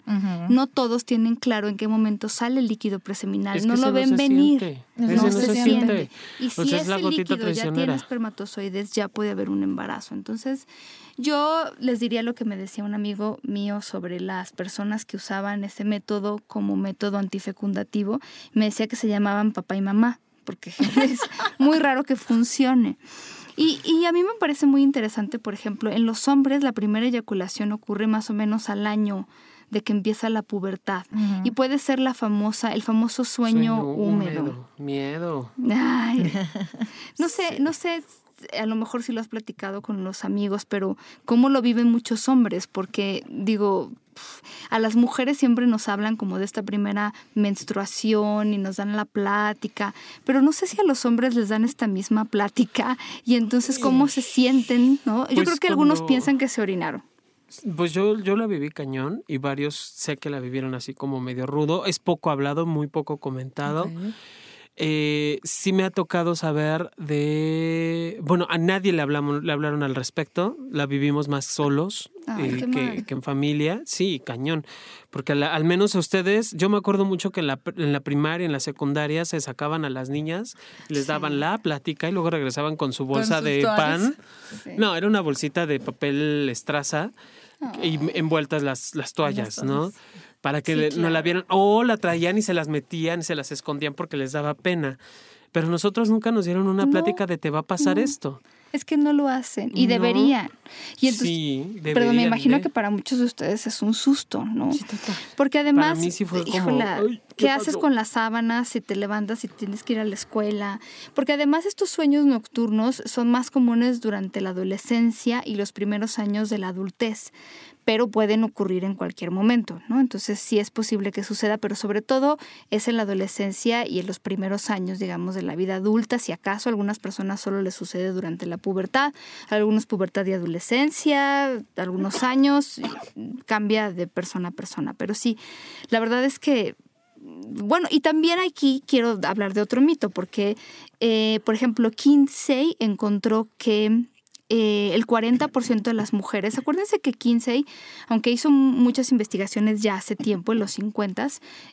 no todos tienen claro en qué momento sale el líquido preseminal, no lo ven venir. No, se, siente. Y si ese líquido ya tiene espermatozoides, ya puede haber un embarazo. Entonces, yo les diría lo que me decía un amigo mío sobre las personas que usaban ese método como método antifecundativo. Me decía que se llamaban papá y mamá porque es muy raro que funcione. Y, y, a mí me parece muy interesante, por ejemplo, en los hombres la primera eyaculación ocurre más o menos al año de que empieza la pubertad. Y puede ser la famosa, el famoso sueño, húmedo. Miedo. no sé, no sé a lo mejor si lo has platicado con los amigos, pero cómo lo viven muchos hombres, porque digo, a las mujeres siempre nos hablan como de esta primera menstruación y nos dan la plática, pero no sé si a los hombres les dan esta misma plática y entonces cómo se sienten, ¿no? Yo pues creo que algunos piensan que se orinaron. Pues yo, yo la viví cañón y varios sé que la vivieron así como medio rudo. Es poco hablado, muy poco comentado. Eh, sí me ha tocado saber de, bueno, a nadie le hablamos, le hablaron al respecto, la vivimos más solos eh, que, en familia, sí, cañón, porque al menos a ustedes, yo me acuerdo mucho que en la, en la primaria, en la secundaria se sacaban a las niñas, les daban la plática y luego regresaban con su bolsa de pan, no, era una bolsita de papel estraza y envueltas las, las toallas, ¿no? Para que no la vieran. O la traían y se las metían y se las escondían porque les daba pena. Pero nosotros nunca nos dieron una plática de te va a pasar esto. Es que no lo hacen y deberían. Y entonces, sí, pero me imagino que para muchos de ustedes es un susto, ¿no? Sí, total. Porque además, para mí sí ¿qué, haces con las sábanas si te levantas y tienes que ir a la escuela? Porque además estos sueños nocturnos son más comunes durante la adolescencia y los primeros años de la adultez pero pueden ocurrir en cualquier momento, ¿no? Entonces sí es posible que suceda, pero sobre todo es en la adolescencia y en los primeros años, digamos, de la vida adulta, si acaso a algunas personas solo les sucede durante la pubertad, algunos pubertad y adolescencia, algunos años, cambia de persona a persona, pero sí, la verdad es que bueno, y también aquí quiero hablar de otro mito, porque, eh, por ejemplo, Kinsey encontró que eh, el 40% de las mujeres, acuérdense que Kinsey, aunque hizo muchas investigaciones ya hace tiempo, en los 50,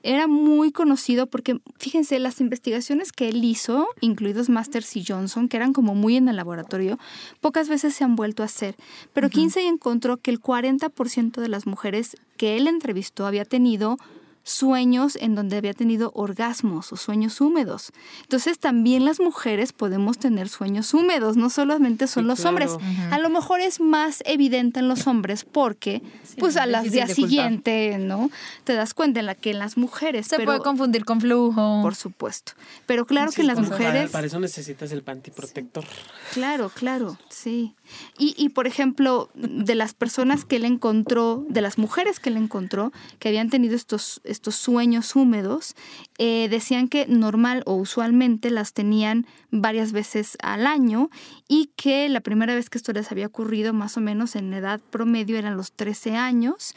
era muy conocido porque, fíjense, las investigaciones que él hizo, incluidos Masters y Johnson, que eran como muy en el laboratorio, pocas veces se han vuelto a hacer. Pero Kinsey encontró que el 40% de las mujeres que él entrevistó había tenido sueños en donde había tenido orgasmos o sueños húmedos. Entonces también las mujeres podemos tener sueños húmedos, no solamente son los hombres. A lo mejor es más evidente en los hombres porque pues a las días siguiente, ¿no? Te das cuenta en la que en las mujeres se puede confundir con flujo. Por supuesto. Pero claro que en las mujeres para, eso necesitas el pantiprotector. Claro, claro, sí. Y, por ejemplo, de las personas que él encontró, de las mujeres que él encontró que habían tenido estos estos sueños húmedos, eh, decían que normal o usualmente las tenían varias veces al año y que la primera vez que esto les había ocurrido más o menos en edad promedio eran los 13 años.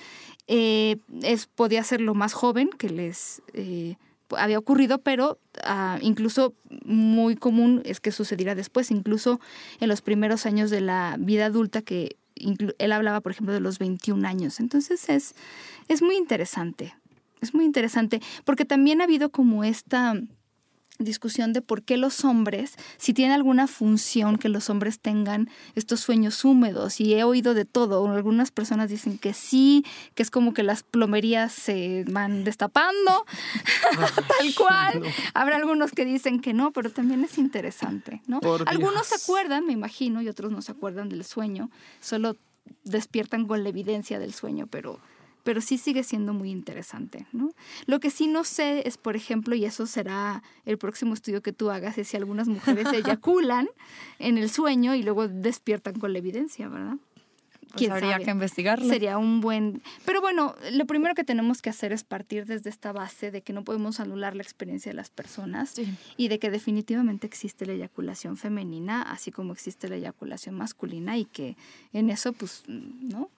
Eh, es, podía ser lo más joven que les eh, había ocurrido, pero ah, incluso muy común es que sucediera después, incluso en los primeros años de la vida adulta que él hablaba, por ejemplo, de los 21 años. Entonces es, es muy interesante es muy interesante, porque también ha habido como esta discusión de por qué los hombres, si tiene alguna función que los hombres tengan estos sueños húmedos, y he oído de todo, algunas personas dicen que sí, que es como que las plomerías se van destapando, tal cual, habrá algunos que dicen que no, pero también es interesante, ¿no? Algunos se acuerdan, me imagino, y otros no se acuerdan del sueño, solo despiertan con la evidencia del sueño, pero pero sí sigue siendo muy interesante. ¿no? Lo que sí no sé es, por ejemplo, y eso será el próximo estudio que tú hagas, es si algunas mujeres eyaculan en el sueño y luego despiertan con la evidencia, ¿verdad? Pues habría que investigarlo. Sería un buen... Pero bueno, lo primero que tenemos que hacer es partir desde esta base de que no podemos anular la experiencia de las personas y de que definitivamente existe la eyaculación femenina, así como existe la eyaculación masculina y que en eso, pues, ¿no?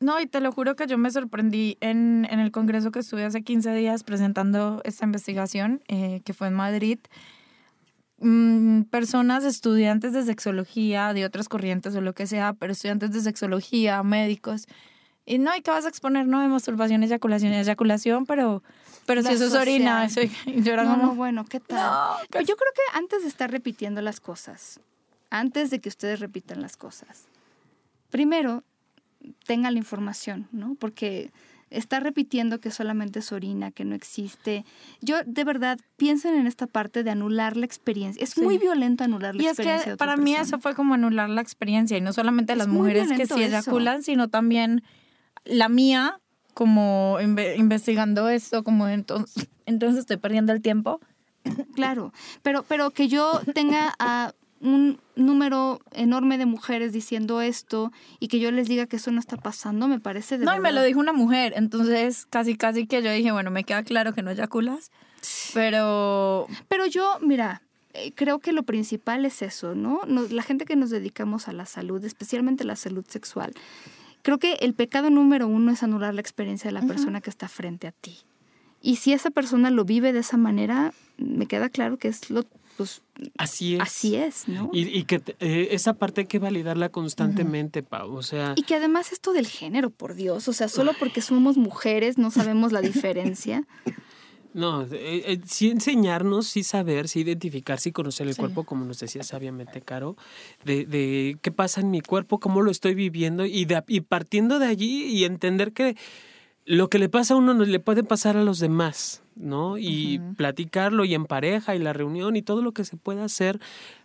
No, y te lo juro que yo me sorprendí en, en el congreso que estuve hace 15 días presentando esta investigación, eh, que fue en Madrid. Mm, personas, estudiantes de sexología, de otras corrientes o lo que sea, pero estudiantes de sexología, médicos. Y no, ¿y qué vas a exponer? No, de masturbación, eyaculación, eyaculación, pero, pero si eso es orina, eso, yo era No, como, no, bueno, ¿qué tal? Pero yo creo que antes de estar repitiendo las cosas, antes de que ustedes repitan las cosas, primero tengan la información, ¿no? Porque está repitiendo que solamente es orina, que no existe. Yo, de verdad, piensen en esta parte de anular la experiencia. Es Sí. muy violento anular la Y es experiencia. que de otra para mí eso fue como anular la experiencia y no solamente Es las mujeres que sí eso. eyaculan, sino también la mía como inve- investigando esto, como entonces, entonces estoy perdiendo el tiempo. Claro, pero, pero que yo tenga a un número enorme de mujeres diciendo esto y que yo les diga que eso no está pasando, me parece de No, y me lo dijo una mujer, entonces casi casi que yo dije, bueno, me queda claro que no eyaculas, pero Pero yo, mira, eh, creo que lo principal es eso, ¿no? Nos- la gente que nos dedicamos a la salud, especialmente la salud sexual, creo que el pecado número uno es anular la experiencia de la persona que está frente a ti. Y si esa persona lo vive de esa manera, me queda claro que es lo, pues, Así es. así es, ¿no? Y, y que eh, esa parte hay que validarla constantemente, Pau. O sea, Y que además esto del género, por Dios, o sea, solo porque somos mujeres no sabemos la diferencia. no, eh, eh, sí enseñarnos, sí saber, sí identificar, sí conocer el Sí. cuerpo, como nos decía sabiamente Caro, de, de qué pasa en mi cuerpo, cómo lo estoy viviendo y, de, y partiendo de allí y entender que lo que le pasa a uno no le puede pasar a los demás, ¿no? Y platicarlo y en pareja y la reunión y todo lo que se pueda hacer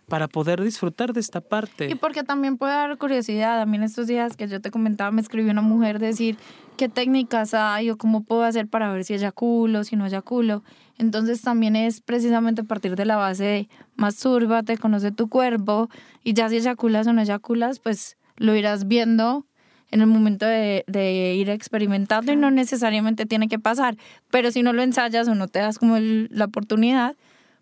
para poder disfrutar de esta parte. Y porque también puede dar curiosidad. A mí en estos días que yo te comentaba, me escribió una mujer decir qué técnicas hay o cómo puedo hacer para ver si eyaculo, si no eyaculo. Entonces también es precisamente partir de la base de mastúrbate, conoce tu cuerpo y ya si eyaculas o no eyaculas, pues lo irás viendo en el momento de, de ir experimentando y no necesariamente tiene que pasar. Pero si no lo ensayas o no te das como el- la oportunidad,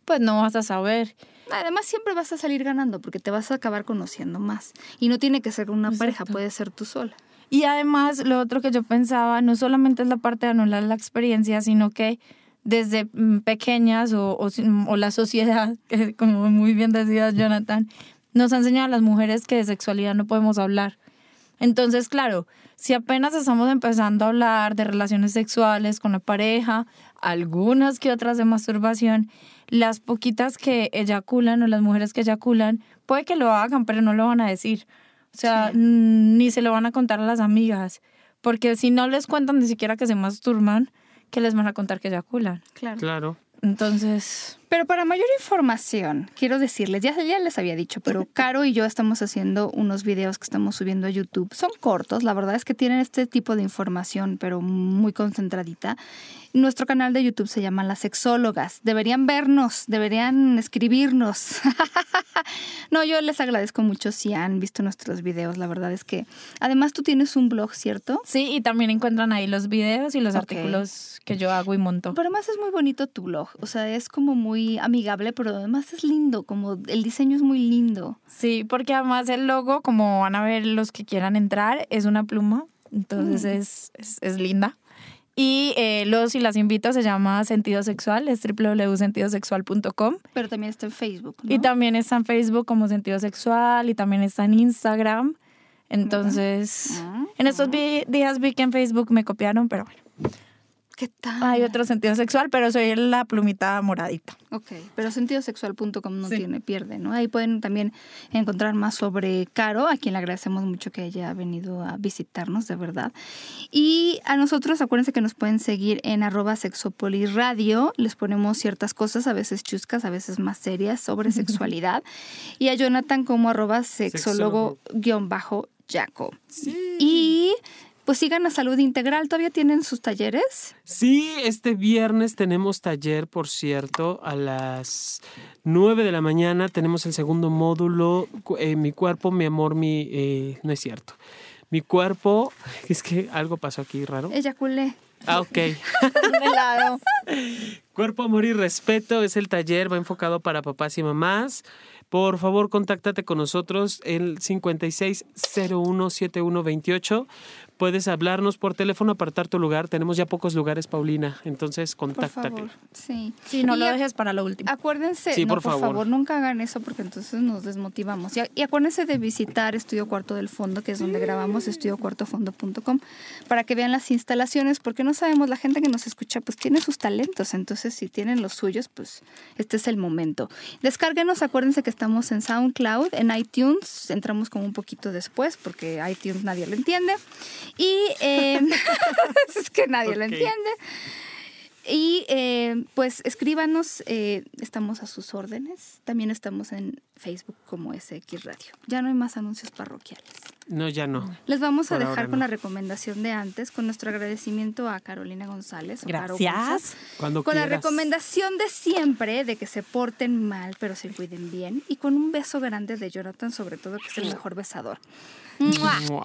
pues no vas a saber. Además, siempre vas a salir ganando porque te vas a acabar conociendo más. Y no tiene que ser una pareja, Exacto. puede ser tú sola. Y además, lo otro que yo pensaba, no solamente es la parte de anular la experiencia, sino que desde mm, pequeñas o, o, o la sociedad, que como muy bien decía Jonathan, nos ha enseñado a las mujeres que de sexualidad no podemos hablar. Entonces, claro, si apenas estamos empezando a hablar de relaciones sexuales con la pareja, algunas que otras de masturbación, las poquitas que eyaculan o las mujeres que eyaculan, puede que lo hagan, pero no lo van a decir. O sea, ni se lo van a contar a las amigas. Porque si no les cuentan ni siquiera que se masturban, que les van a contar que eyaculan. Claro. Claro. Entonces, Pero para mayor información, quiero decirles, ya, ya les había dicho, pero Caro y yo estamos haciendo unos videos que estamos subiendo a YouTube. Son cortos, la verdad es que tienen este tipo de información, pero muy concentradita. Nuestro canal de YouTube se llama Las Sexólogas. Deberían vernos, deberían escribirnos. no, yo les agradezco mucho si han visto nuestros videos. La verdad es que, además, tú tienes un blog, ¿cierto? sí, y también encuentran ahí los videos y los Ok. artículos que yo hago y monto. Pero además es muy bonito tu blog. O sea, es como muy amigable, pero además es lindo, como el diseño es muy lindo. Sí, porque además el logo, como van a ver los que quieran entrar, es una pluma, entonces es, es, es linda. Y eh, los y las invito, se llama Sentido Sexual, es www.sentidosexual.com. Pero también está en Facebook. ¿no? Y también está en Facebook como Sentido Sexual y también está en Instagram. Entonces, Ah, en estos días vi que en Facebook me copiaron, pero bueno, ¿Qué tal? hay otro sentido sexual, pero soy la plumita moradita. Ok, pero sentidosexual.com no Sí. tiene pierde, ¿no? Ahí pueden también encontrar más sobre Caro, a quien le agradecemos mucho que haya venido a visitarnos, de verdad. Y a nosotros, acuérdense que nos pueden seguir en arroba sexopoliradio. Les ponemos ciertas cosas, a veces chuscas, a veces más serias, sobre sexualidad. Y a Jonathan como arroba sexólogo-yaco. Sí. Y pues sigan a Salud Integral. ¿Todavía tienen sus talleres? Sí, este viernes tenemos taller, por cierto, a las 9 de la mañana tenemos el segundo módulo, eh, mi cuerpo, mi amor, mi... eh, no es cierto. Mi cuerpo, es que algo pasó aquí raro. Eyaculé. Ah, ok. Helado. Cuerpo, amor y respeto es el taller, va enfocado para papás y mamás. Por favor, contáctate con nosotros el 56017128 puedes hablarnos por teléfono, apartar tu lugar. Tenemos ya pocos lugares, Paulina. Entonces, Por contáctate. favor, sí. Sí, no Y lo dejes para lo último. Acuérdense, Sí, no, por por, favor. favor. nunca hagan eso porque entonces nos desmotivamos. Y, a- y acuérdense de visitar Estudio Cuarto del Fondo, que es donde grabamos, estudiocuartofondo.com, para que vean las instalaciones, porque no sabemos, la gente que nos escucha pues tiene sus talentos, entonces si tienen los suyos, pues este es el momento. Descárguenos, acuérdense que estamos en SoundCloud, en iTunes, entramos como un poquito después, porque iTunes nadie lo entiende. Y eh, es que nadie lo entiende. Y eh, pues escríbanos, eh, estamos a sus órdenes. También estamos en Facebook como SX Radio. Ya no hay más anuncios parroquiales. No, ya no. Les vamos a dejar con no. la recomendación de antes, con nuestro agradecimiento a Carolina González. Gracias. González, Cuando Con la recomendación de siempre de que se porten mal, pero se cuiden bien. Y con un beso grande de Jonathan, sobre todo, que es el mejor besador. ¡Mua! Mua.